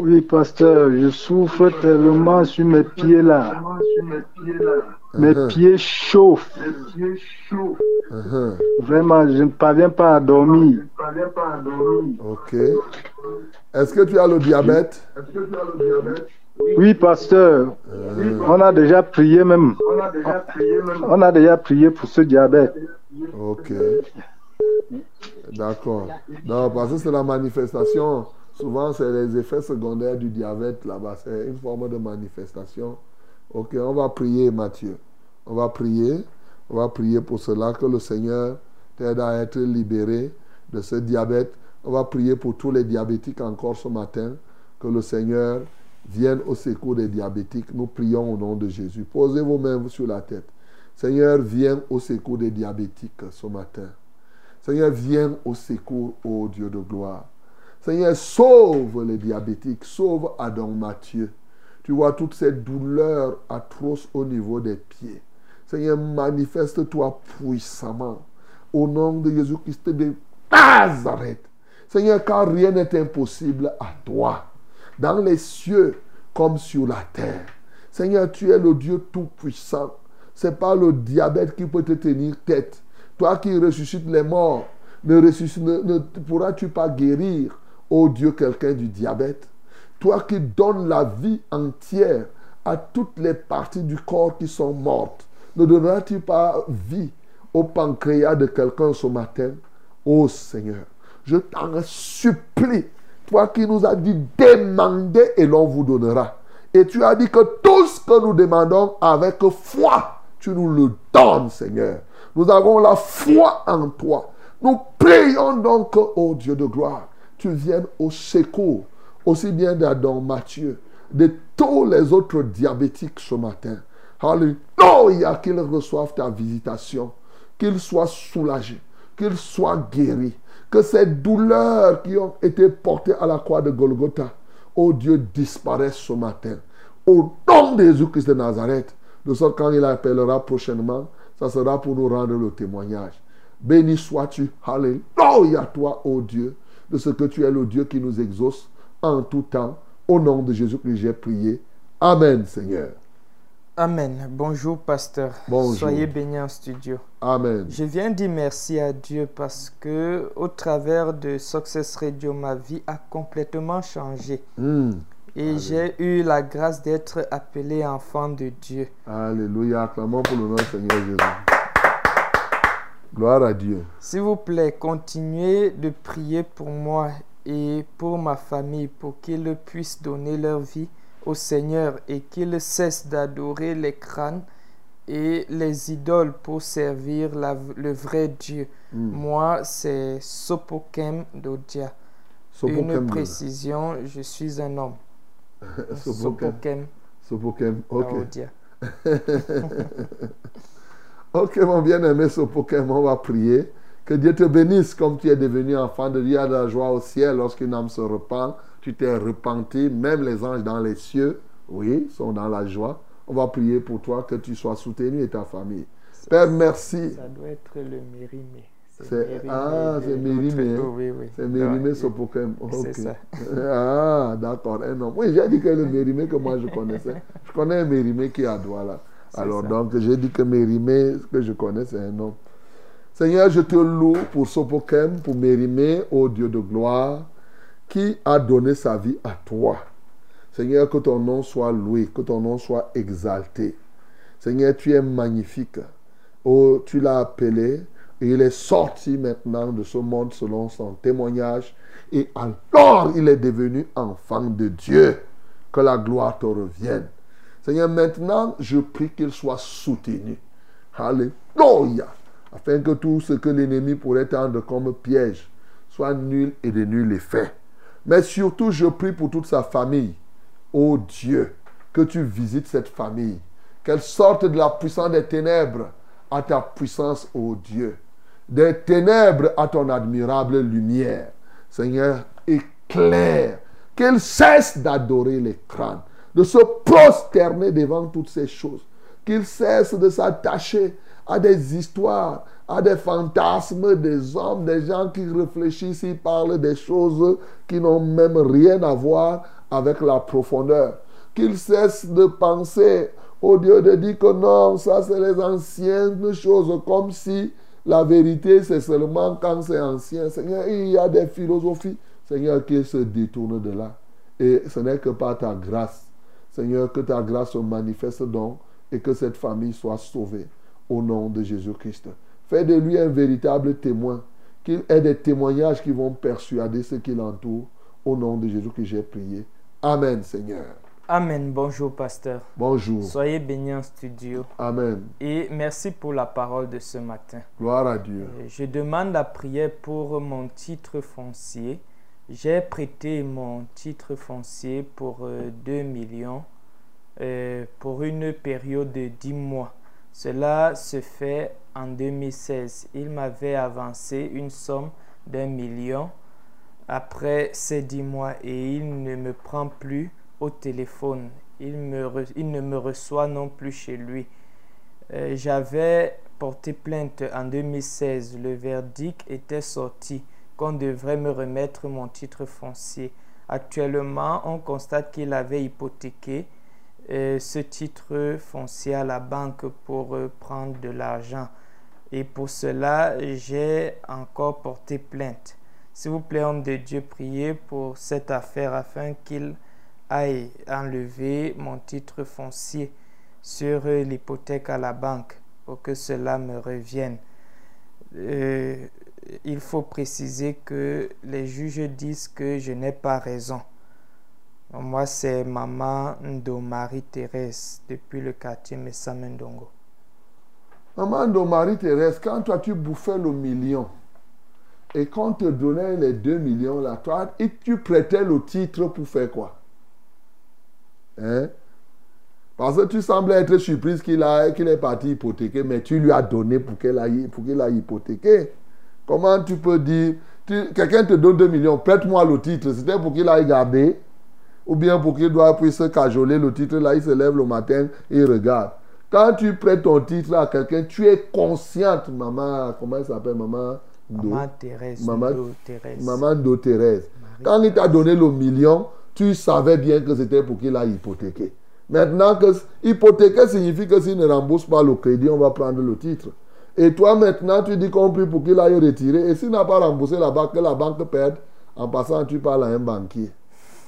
Oui, pasteur, je souffre tellement sur mes pieds là. Mes Uh-huh. pieds chauffent. Uh-huh. Vraiment, je ne parviens pas à dormir. Ok. Est-ce que tu as le diabète? Oui, pasteur. Uh-huh. On a déjà prié même. On a déjà prié pour ce diabète. Ok. D'accord. Non, parce que c'est la manifestation. Souvent, c'est les effets secondaires du diabète là-bas. C'est une forme de manifestation. Ok, on va prier, Mathieu. On va prier. On va prier pour cela, que le Seigneur t'aide à être libéré de ce diabète. On va prier pour tous les diabétiques encore ce matin. Que le Seigneur vienne au secours des diabétiques. Nous prions au nom de Jésus. Posez vos mains sur la tête. Seigneur, viens au secours des diabétiques ce matin. Seigneur, viens au secours, ô Dieu de gloire. Seigneur, sauve les diabétiques, sauve Adam Mathieu. Tu vois toutes ces douleurs atroces au niveau des pieds. Seigneur, manifeste-toi puissamment au nom de Jésus-Christ de Nazareth. Seigneur, car rien n'est impossible à toi, dans les cieux comme sur la terre. Seigneur, tu es le Dieu tout-puissant. Ce n'est pas le diabète qui peut te tenir tête. Toi qui ressuscites les morts, ne, pourras-tu pas guérir, ô Dieu, quelqu'un du diabète? Toi qui donnes la vie entière à toutes les parties du corps qui sont mortes, ne donneras-tu pas vie au pancréas de quelqu'un ce matin? Ô Seigneur, je t'en supplie, toi qui nous as dit demandez et l'on vous donnera. Et tu as dit que tout ce que nous demandons avec foi, tu nous le donnes, Seigneur. Nous avons la foi en toi. Nous prions donc, ô Dieu de gloire, tu viennes au secours, aussi bien d'Adam Mathieu, de tous les autres diabétiques ce matin. Alléluia, qu'ils reçoivent ta visitation, qu'ils soient soulagés, qu'ils soient guéris, que ces douleurs qui ont été portées à la croix de Golgotha, ô Dieu, disparaissent ce matin. Au nom de Jésus-Christ de Nazareth, de sorte quand il appellera prochainement, ça sera pour nous rendre le témoignage. Béni sois-tu, Alléluia, toi, ô Dieu, de ce que tu es le Dieu qui nous exauce en tout temps. Au nom de Jésus-Christ, j'ai prié. Amen, Seigneur. Amen. Bonjour, pasteur. Bonjour. Soyez bénis en studio. Amen. Je viens dire merci à Dieu parce que au travers de Success Radio, ma vie a complètement changé. Hmm. Et j'ai eu la grâce d'être appelé enfant de Dieu. Alléluia. Acclamons pour le nom du Seigneur Jésus. Gloire à Dieu. S'il vous plaît, continuez de prier pour moi et pour ma famille, pour qu'ils puissent donner leur vie au Seigneur et qu'ils cessent d'adorer les crânes et les idoles pour servir la- le vrai Dieu. Mm. Moi, c'est Sopokem Dodia. Sopokem Une précision, je suis un homme. Sopokem. Sopokem ok. Ok, mon bien-aimé Sopokem, on va prier. Que Dieu te bénisse comme tu es devenu enfant de Dieu. Il y a de la joie au ciel lorsqu'une âme se repent. Tu t'es repenti. Même les anges dans les cieux, oui, sont dans la joie. On va prier pour toi que tu sois soutenu et ta famille. Père, merci. Ça doit être le mérimé. C'est- ah, c'est notre- Mérimée. Oh, oui, oui. C'est Mérimée Ouais, Sopokem. C'est ça. Ah, d'accord, un homme. Oui, j'ai dit que le Mérimée que moi je connaissais. Je connais un Mérimée qui est à Douala. C'est Alors, ça. donc, j'ai dit que Mérimée, ce que je connais, c'est un homme. Seigneur, je te loue pour Sopokem, pour Mérimée, ô Dieu de gloire, qui a donné sa vie à toi. Seigneur, que ton nom soit loué, que ton nom soit exalté. Seigneur, tu es magnifique. Oh, tu l'as appelé et il est sorti maintenant de ce monde selon son témoignage. Et alors, il est devenu enfant de Dieu. Que la gloire te revienne. Seigneur, maintenant, je prie qu'il soit soutenu. Alléluia. Afin que tout ce que l'ennemi pourrait tendre comme piège soit nul et de nul effet. Mais surtout, je prie pour toute sa famille. Ô Dieu, que tu visites cette famille. Qu'elle sorte de la puissance des ténèbres à ta puissance, ô Dieu. Des ténèbres à ton admirable lumière. Seigneur, éclaire. Qu'elle cesse d'adorer les crânes, de se prosterner devant toutes ces choses. Qu'il cesse de s'attacher à des histoires, à des fantasmes des hommes, des gens qui réfléchissent, ils parlent des choses qui n'ont même rien à voir avec la profondeur. Qu'il cesse de penser au Dieu de dire que non, ça c'est les anciennes choses, comme si la vérité c'est seulement quand c'est ancien. Seigneur, il y a des philosophies, Seigneur, qui se détournent de là. Et ce n'est que par ta grâce. Seigneur, que ta grâce se manifeste donc et que cette famille soit sauvée au nom de Jésus-Christ. Fais de lui un véritable témoin, qu'il ait des témoignages qui vont persuader ceux qui l'entourent. Au nom de Jésus que j'ai prié. Amen, Seigneur. Amen. Bonjour, pasteur. Bonjour. Soyez bénis en studio. Amen. Et merci pour la parole de ce matin. Gloire à Dieu. Euh, Je demande la prière pour mon titre foncier. J'ai prêté mon titre foncier pour euh, 2 millions euh, pour une période de 10 mois. Cela se fait en 2016. Il m'avait avancé une somme d'un million après ces 10 mois et il ne me prend plus au téléphone. Il, ne me reçoit non plus chez lui. Euh, J'avais porté plainte en 2016. Le verdict était sorti qu'on devrait me remettre mon titre foncier. Actuellement, on constate qu'il avait hypothéqué ce titre foncier à la banque pour euh, prendre de l'argent. Et pour cela, j'ai encore porté plainte. S'il vous plaît, homme de Dieu, priez pour cette affaire afin qu'il aille enlever mon titre foncier sur euh, l'hypothèque à la banque pour que cela me revienne. Euh, il faut préciser que les juges disent que je n'ai pas raison. Moi, c'est maman de Marie-Thérèse depuis le quartier Messamendongo. Maman de Marie-Thérèse, quand toi tu bouffais le million et qu'on te donnait les 2 millions là, toi, et tu prêtais le titre pour faire quoi? Hein? Parce que tu semblais être surprise qu'il qu'il est parti hypothéquer, mais tu lui as donné pour qu'il aille, pour qu'il aille hypothéquer. Comment tu peux dire, quelqu'un te donne 2 millions, prête-moi le titre, c'était pour qu'il aille garder ou bien pour qu'il doit puisse cajoler le titre, là, il se lève le matin et il regarde. Quand tu prêtes ton titre à quelqu'un, tu es consciente, maman, comment elle s'appelle, maman Do- Maman Thérèse. Maman- Ndo Thérèse. Maman de Thérèse. Quand il t'a donné le million, tu savais bien que c'était pour qu'il aille hypothéquer. Maintenant que hypothéquer signifie que s'il ne rembourse pas le crédit, on va prendre le titre. Et toi maintenant, tu dis qu'on prie pour qu'il aille retirer. Et s'il n'a pas remboursé la banque, que la banque perde, en passant, tu parles à un banquier.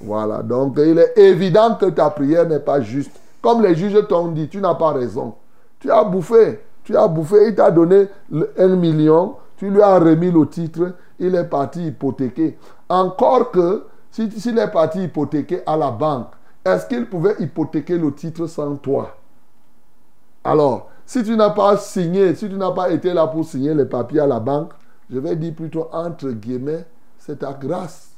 Voilà. Donc, il est évident que ta prière n'est pas juste. Comme les juges t'ont dit, tu n'as pas raison. Tu as bouffé. Tu as bouffé. Il t'a donné un million. Tu lui as remis le titre. il est parti hypothéquer. Encore que, si- s'il est parti hypothéquer à la banque, est-ce qu'il pouvait hypothéquer le titre sans toi? Alors, si tu n'as pas signé, si tu n'as pas été là pour signer les papiers à la banque, je vais dire plutôt entre guillemets, c'est ta grâce.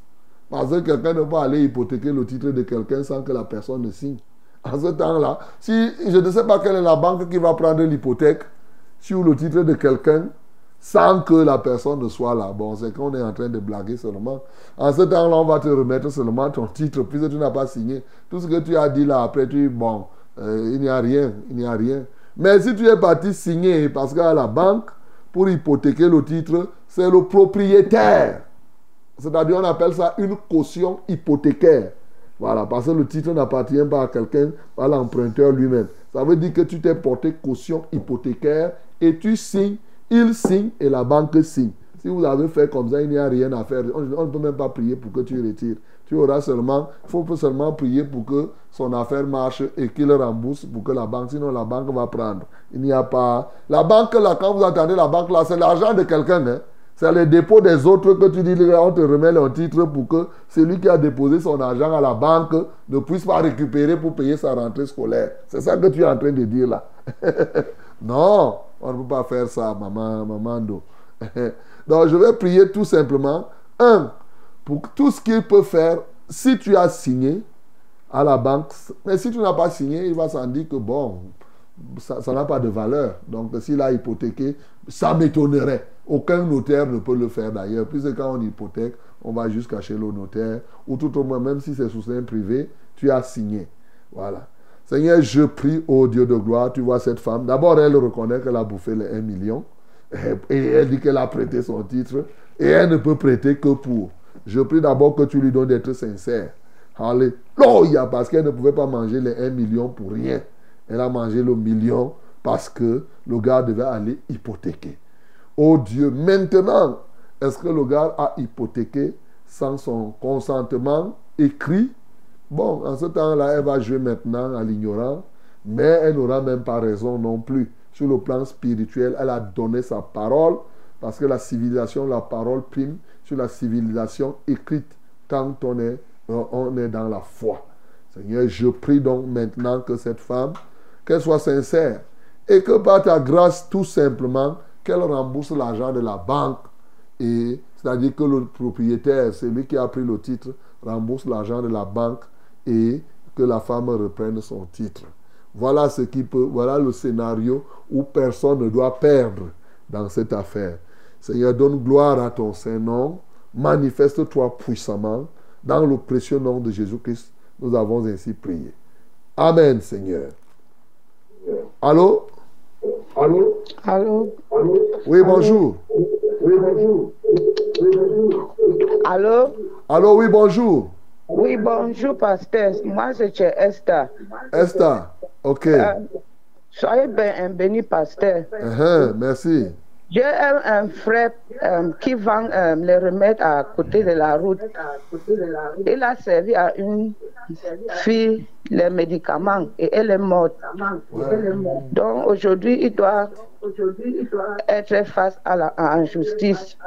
Parce que quelqu'un ne peut aller hypothéquer le titre de quelqu'un sans que la personne ne signe. En ce temps-là, si je ne sais pas quelle est la banque qui va prendre l'hypothèque sur le titre de quelqu'un sans que la personne ne soit là. Bon, c'est qu'on est en train de blaguer seulement. En ce temps-là, on va te remettre seulement ton titre puisque tu n'as pas signé. Tout ce que tu as dit là, après, tu bon, euh, il n'y a rien, il n'y a rien. Mais si tu es parti signer, parce qu'à la banque, pour hypothéquer le titre, c'est le propriétaire. C'est-à-dire, on appelle ça une caution hypothécaire. Voilà, parce que le titre n'appartient pas à quelqu'un, à l'emprunteur lui-même. Ça veut dire que tu t'es porté caution hypothécaire et tu signes, il signe et la banque signe. Si vous avez fait comme ça, il n'y a rien à faire. On ne peut même pas prier pour que tu retires. Tu auras seulement, il faut seulement prier pour que son affaire marche et qu'il rembourse pour que la banque, sinon la banque va prendre. Il n'y a pas. La banque, là, quand vous attendez la banque, là, c'est l'argent de quelqu'un. Hein. C'est le dépôt des autres que tu dis, on te remet le titre pour que celui qui a déposé son argent à la banque ne puisse pas récupérer pour payer sa rentrée scolaire. C'est ça que tu es en train de dire là. non, on ne peut pas faire ça, maman, maman. Do. Donc je vais prier tout simplement. Un, pour tout ce qu'il peut faire, si tu as signé à la banque, mais si tu n'as pas signé, il va s'en dire que bon, ça n'a pas de valeur. Donc s'il a hypothéqué, ça m'étonnerait. Aucun notaire ne peut le faire d'ailleurs. Puisque quand on hypothèque, on va juste cacher le notaire. Ou tout au moins, même si c'est sous un privé, tu as signé. Voilà. Seigneur, je prie au Dieu de gloire. Tu vois cette femme. D'abord, elle reconnaît qu'elle a bouffé les 1 million. Et elle dit qu'elle a prêté son titre. Et elle ne peut prêter que pour. Je prie d'abord que tu lui donnes d'être sincère. Alléluia. Parce qu'elle ne pouvait pas manger les 1 million pour rien. Elle a mangé le million parce que le gars devait aller hypothéquer. Oh Dieu, maintenant, est-ce que le gars a hypothéqué sans son consentement écrit? Bon, en ce temps-là, elle va jouer maintenant à l'ignorant, mais elle n'aura même pas raison non plus. Sur le plan spirituel, elle a donné sa parole, parce que la civilisation, la parole prime sur la civilisation écrite, tant on est, euh, on est dans la foi. Seigneur, je prie donc maintenant que cette femme, qu'elle soit sincère, et que par ta grâce, tout simplement, qu'elle rembourse l'argent de la banque. Et c'est-à-dire que le propriétaire, celui qui a pris le titre, rembourse l'argent de la banque et que la femme reprenne son titre. Voilà ce qui peut, voilà le scénario où personne ne doit perdre dans cette affaire. Seigneur, donne gloire à ton Saint-Nom. Manifeste-toi puissamment. Dans le précieux nom de Jésus-Christ, nous avons ainsi prié. Amen, Seigneur. Allô? Allô? Allô? Oui, bonjour. Oui, bonjour. Allô? Allô, oui, bonjour. Oui, bonjour, pasteur. Moi, c'est chez Esther. Esther, ok. Euh, soyez ben- béni, pasteur. Uh-huh, merci. J'ai un, un frère euh, qui vend euh, les remèdes à côté de la route. Il a servi à une fille les médicaments et elle est morte. Donc aujourd'hui, il doit être face à la à la justice.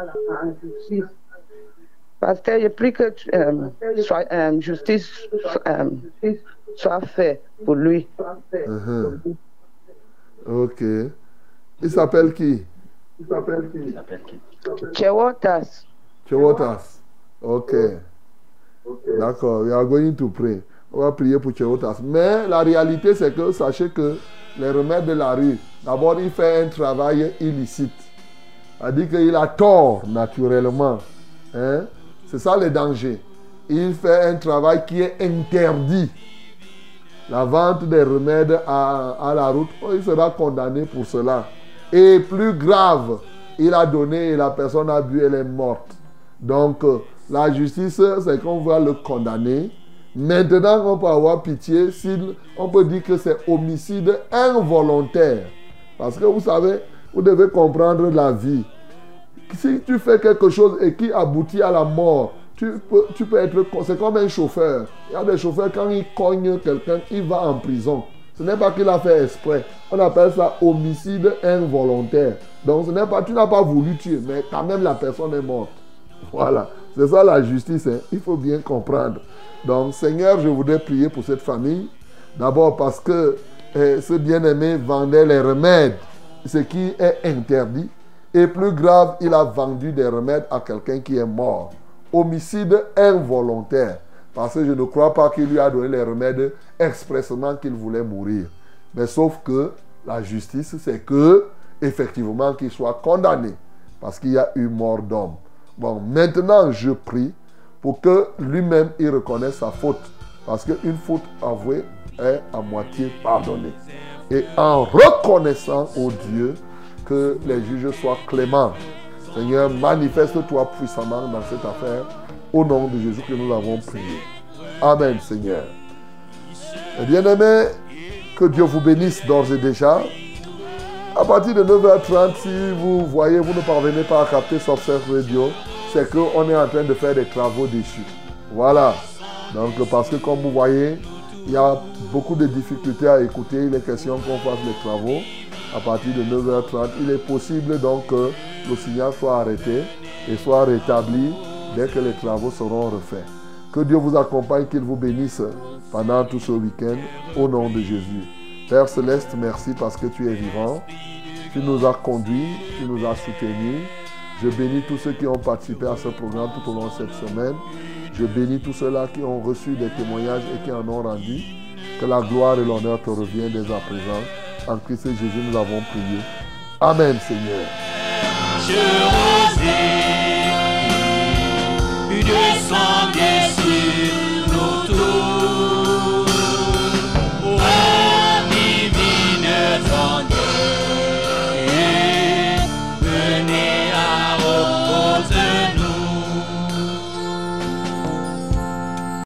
Pasteur, je prie que euh, soit, euh, justice euh, soit faite pour lui. Uh-huh. Ok. Il s'appelle qui? Il s'appelle qui? Chewotas. Chewotas. Ok. D'accord. We are going to pray. On va prier pour Chewotas. Mais la réalité, c'est que sachez que les remèdes de la rue, d'abord, il fait un travail illicite. C'est-à-dire qu'il a tort naturellement. Hein? C'est ça le danger. Il fait un travail qui est interdit. La vente des remèdes à, à la route, oh, il sera condamné pour cela. Et plus grave, il a donné et la personne a bu, elle est morte. Donc, euh, la justice, c'est qu'on va le condamner. Maintenant, on peut avoir pitié s'il, on peut dire que c'est homicide involontaire. Parce que vous savez, vous devez comprendre la vie. Si tu fais quelque chose et qui aboutit à la mort, tu peux, tu peux être. C'est comme un chauffeur. Il y a des chauffeurs, quand ils cognent quelqu'un, il va en prison. Ce n'est pas qu'il a fait exprès. On appelle ça homicide involontaire. Donc, ce n'est pas, tu n'as pas voulu tuer, mais quand même la personne est morte. Voilà, c'est ça la justice. hein. Il faut bien comprendre. Donc, Seigneur, je voudrais prier pour cette famille. D'abord parce que eh, ce bien-aimé vendait les remèdes, ce qui est interdit. Et plus grave, il a vendu des remèdes à quelqu'un qui est mort. Homicide involontaire. Parce que je ne crois pas qu'il lui a donné les remèdes expressément qu'il voulait mourir. Mais sauf que la justice, c'est que, effectivement, qu'il soit condamné. Parce qu'il y a eu mort d'homme. Bon, maintenant, je prie pour que lui-même, il reconnaisse sa faute. Parce qu'une faute avouée est à moitié pardonnée. Et en reconnaissant au Dieu que les juges soient cléments. Seigneur, manifeste-toi puissamment dans cette affaire. Au nom de Jésus que nous avons prié. Amen, Seigneur. Bien-aimés, que Dieu vous bénisse d'ores et déjà. À partir de 9h30, si vous voyez, vous ne parvenez pas à capter Success Radio, c'est qu'on est en train de faire des travaux dessus. Voilà. Donc, parce que comme vous voyez, il y a beaucoup de difficultés à écouter. Il est question qu'on fasse les travaux à partir de 9h30. Il est possible donc que le signal soit arrêté et soit rétabli dès que les travaux seront refaits. Que Dieu vous accompagne, qu'il vous bénisse pendant tout ce week-end au nom de Jésus. Père céleste, merci parce que tu es vivant. Tu nous as conduits, tu nous as soutenus. Je bénis tous ceux qui ont participé à ce programme tout au long de cette semaine. Je bénis tous ceux-là qui ont reçu des témoignages et qui en ont rendu. Que la gloire et l'honneur te reviennent dès à présent. En Christ Jésus, nous avons prié. Amen, Seigneur. Je une sang bien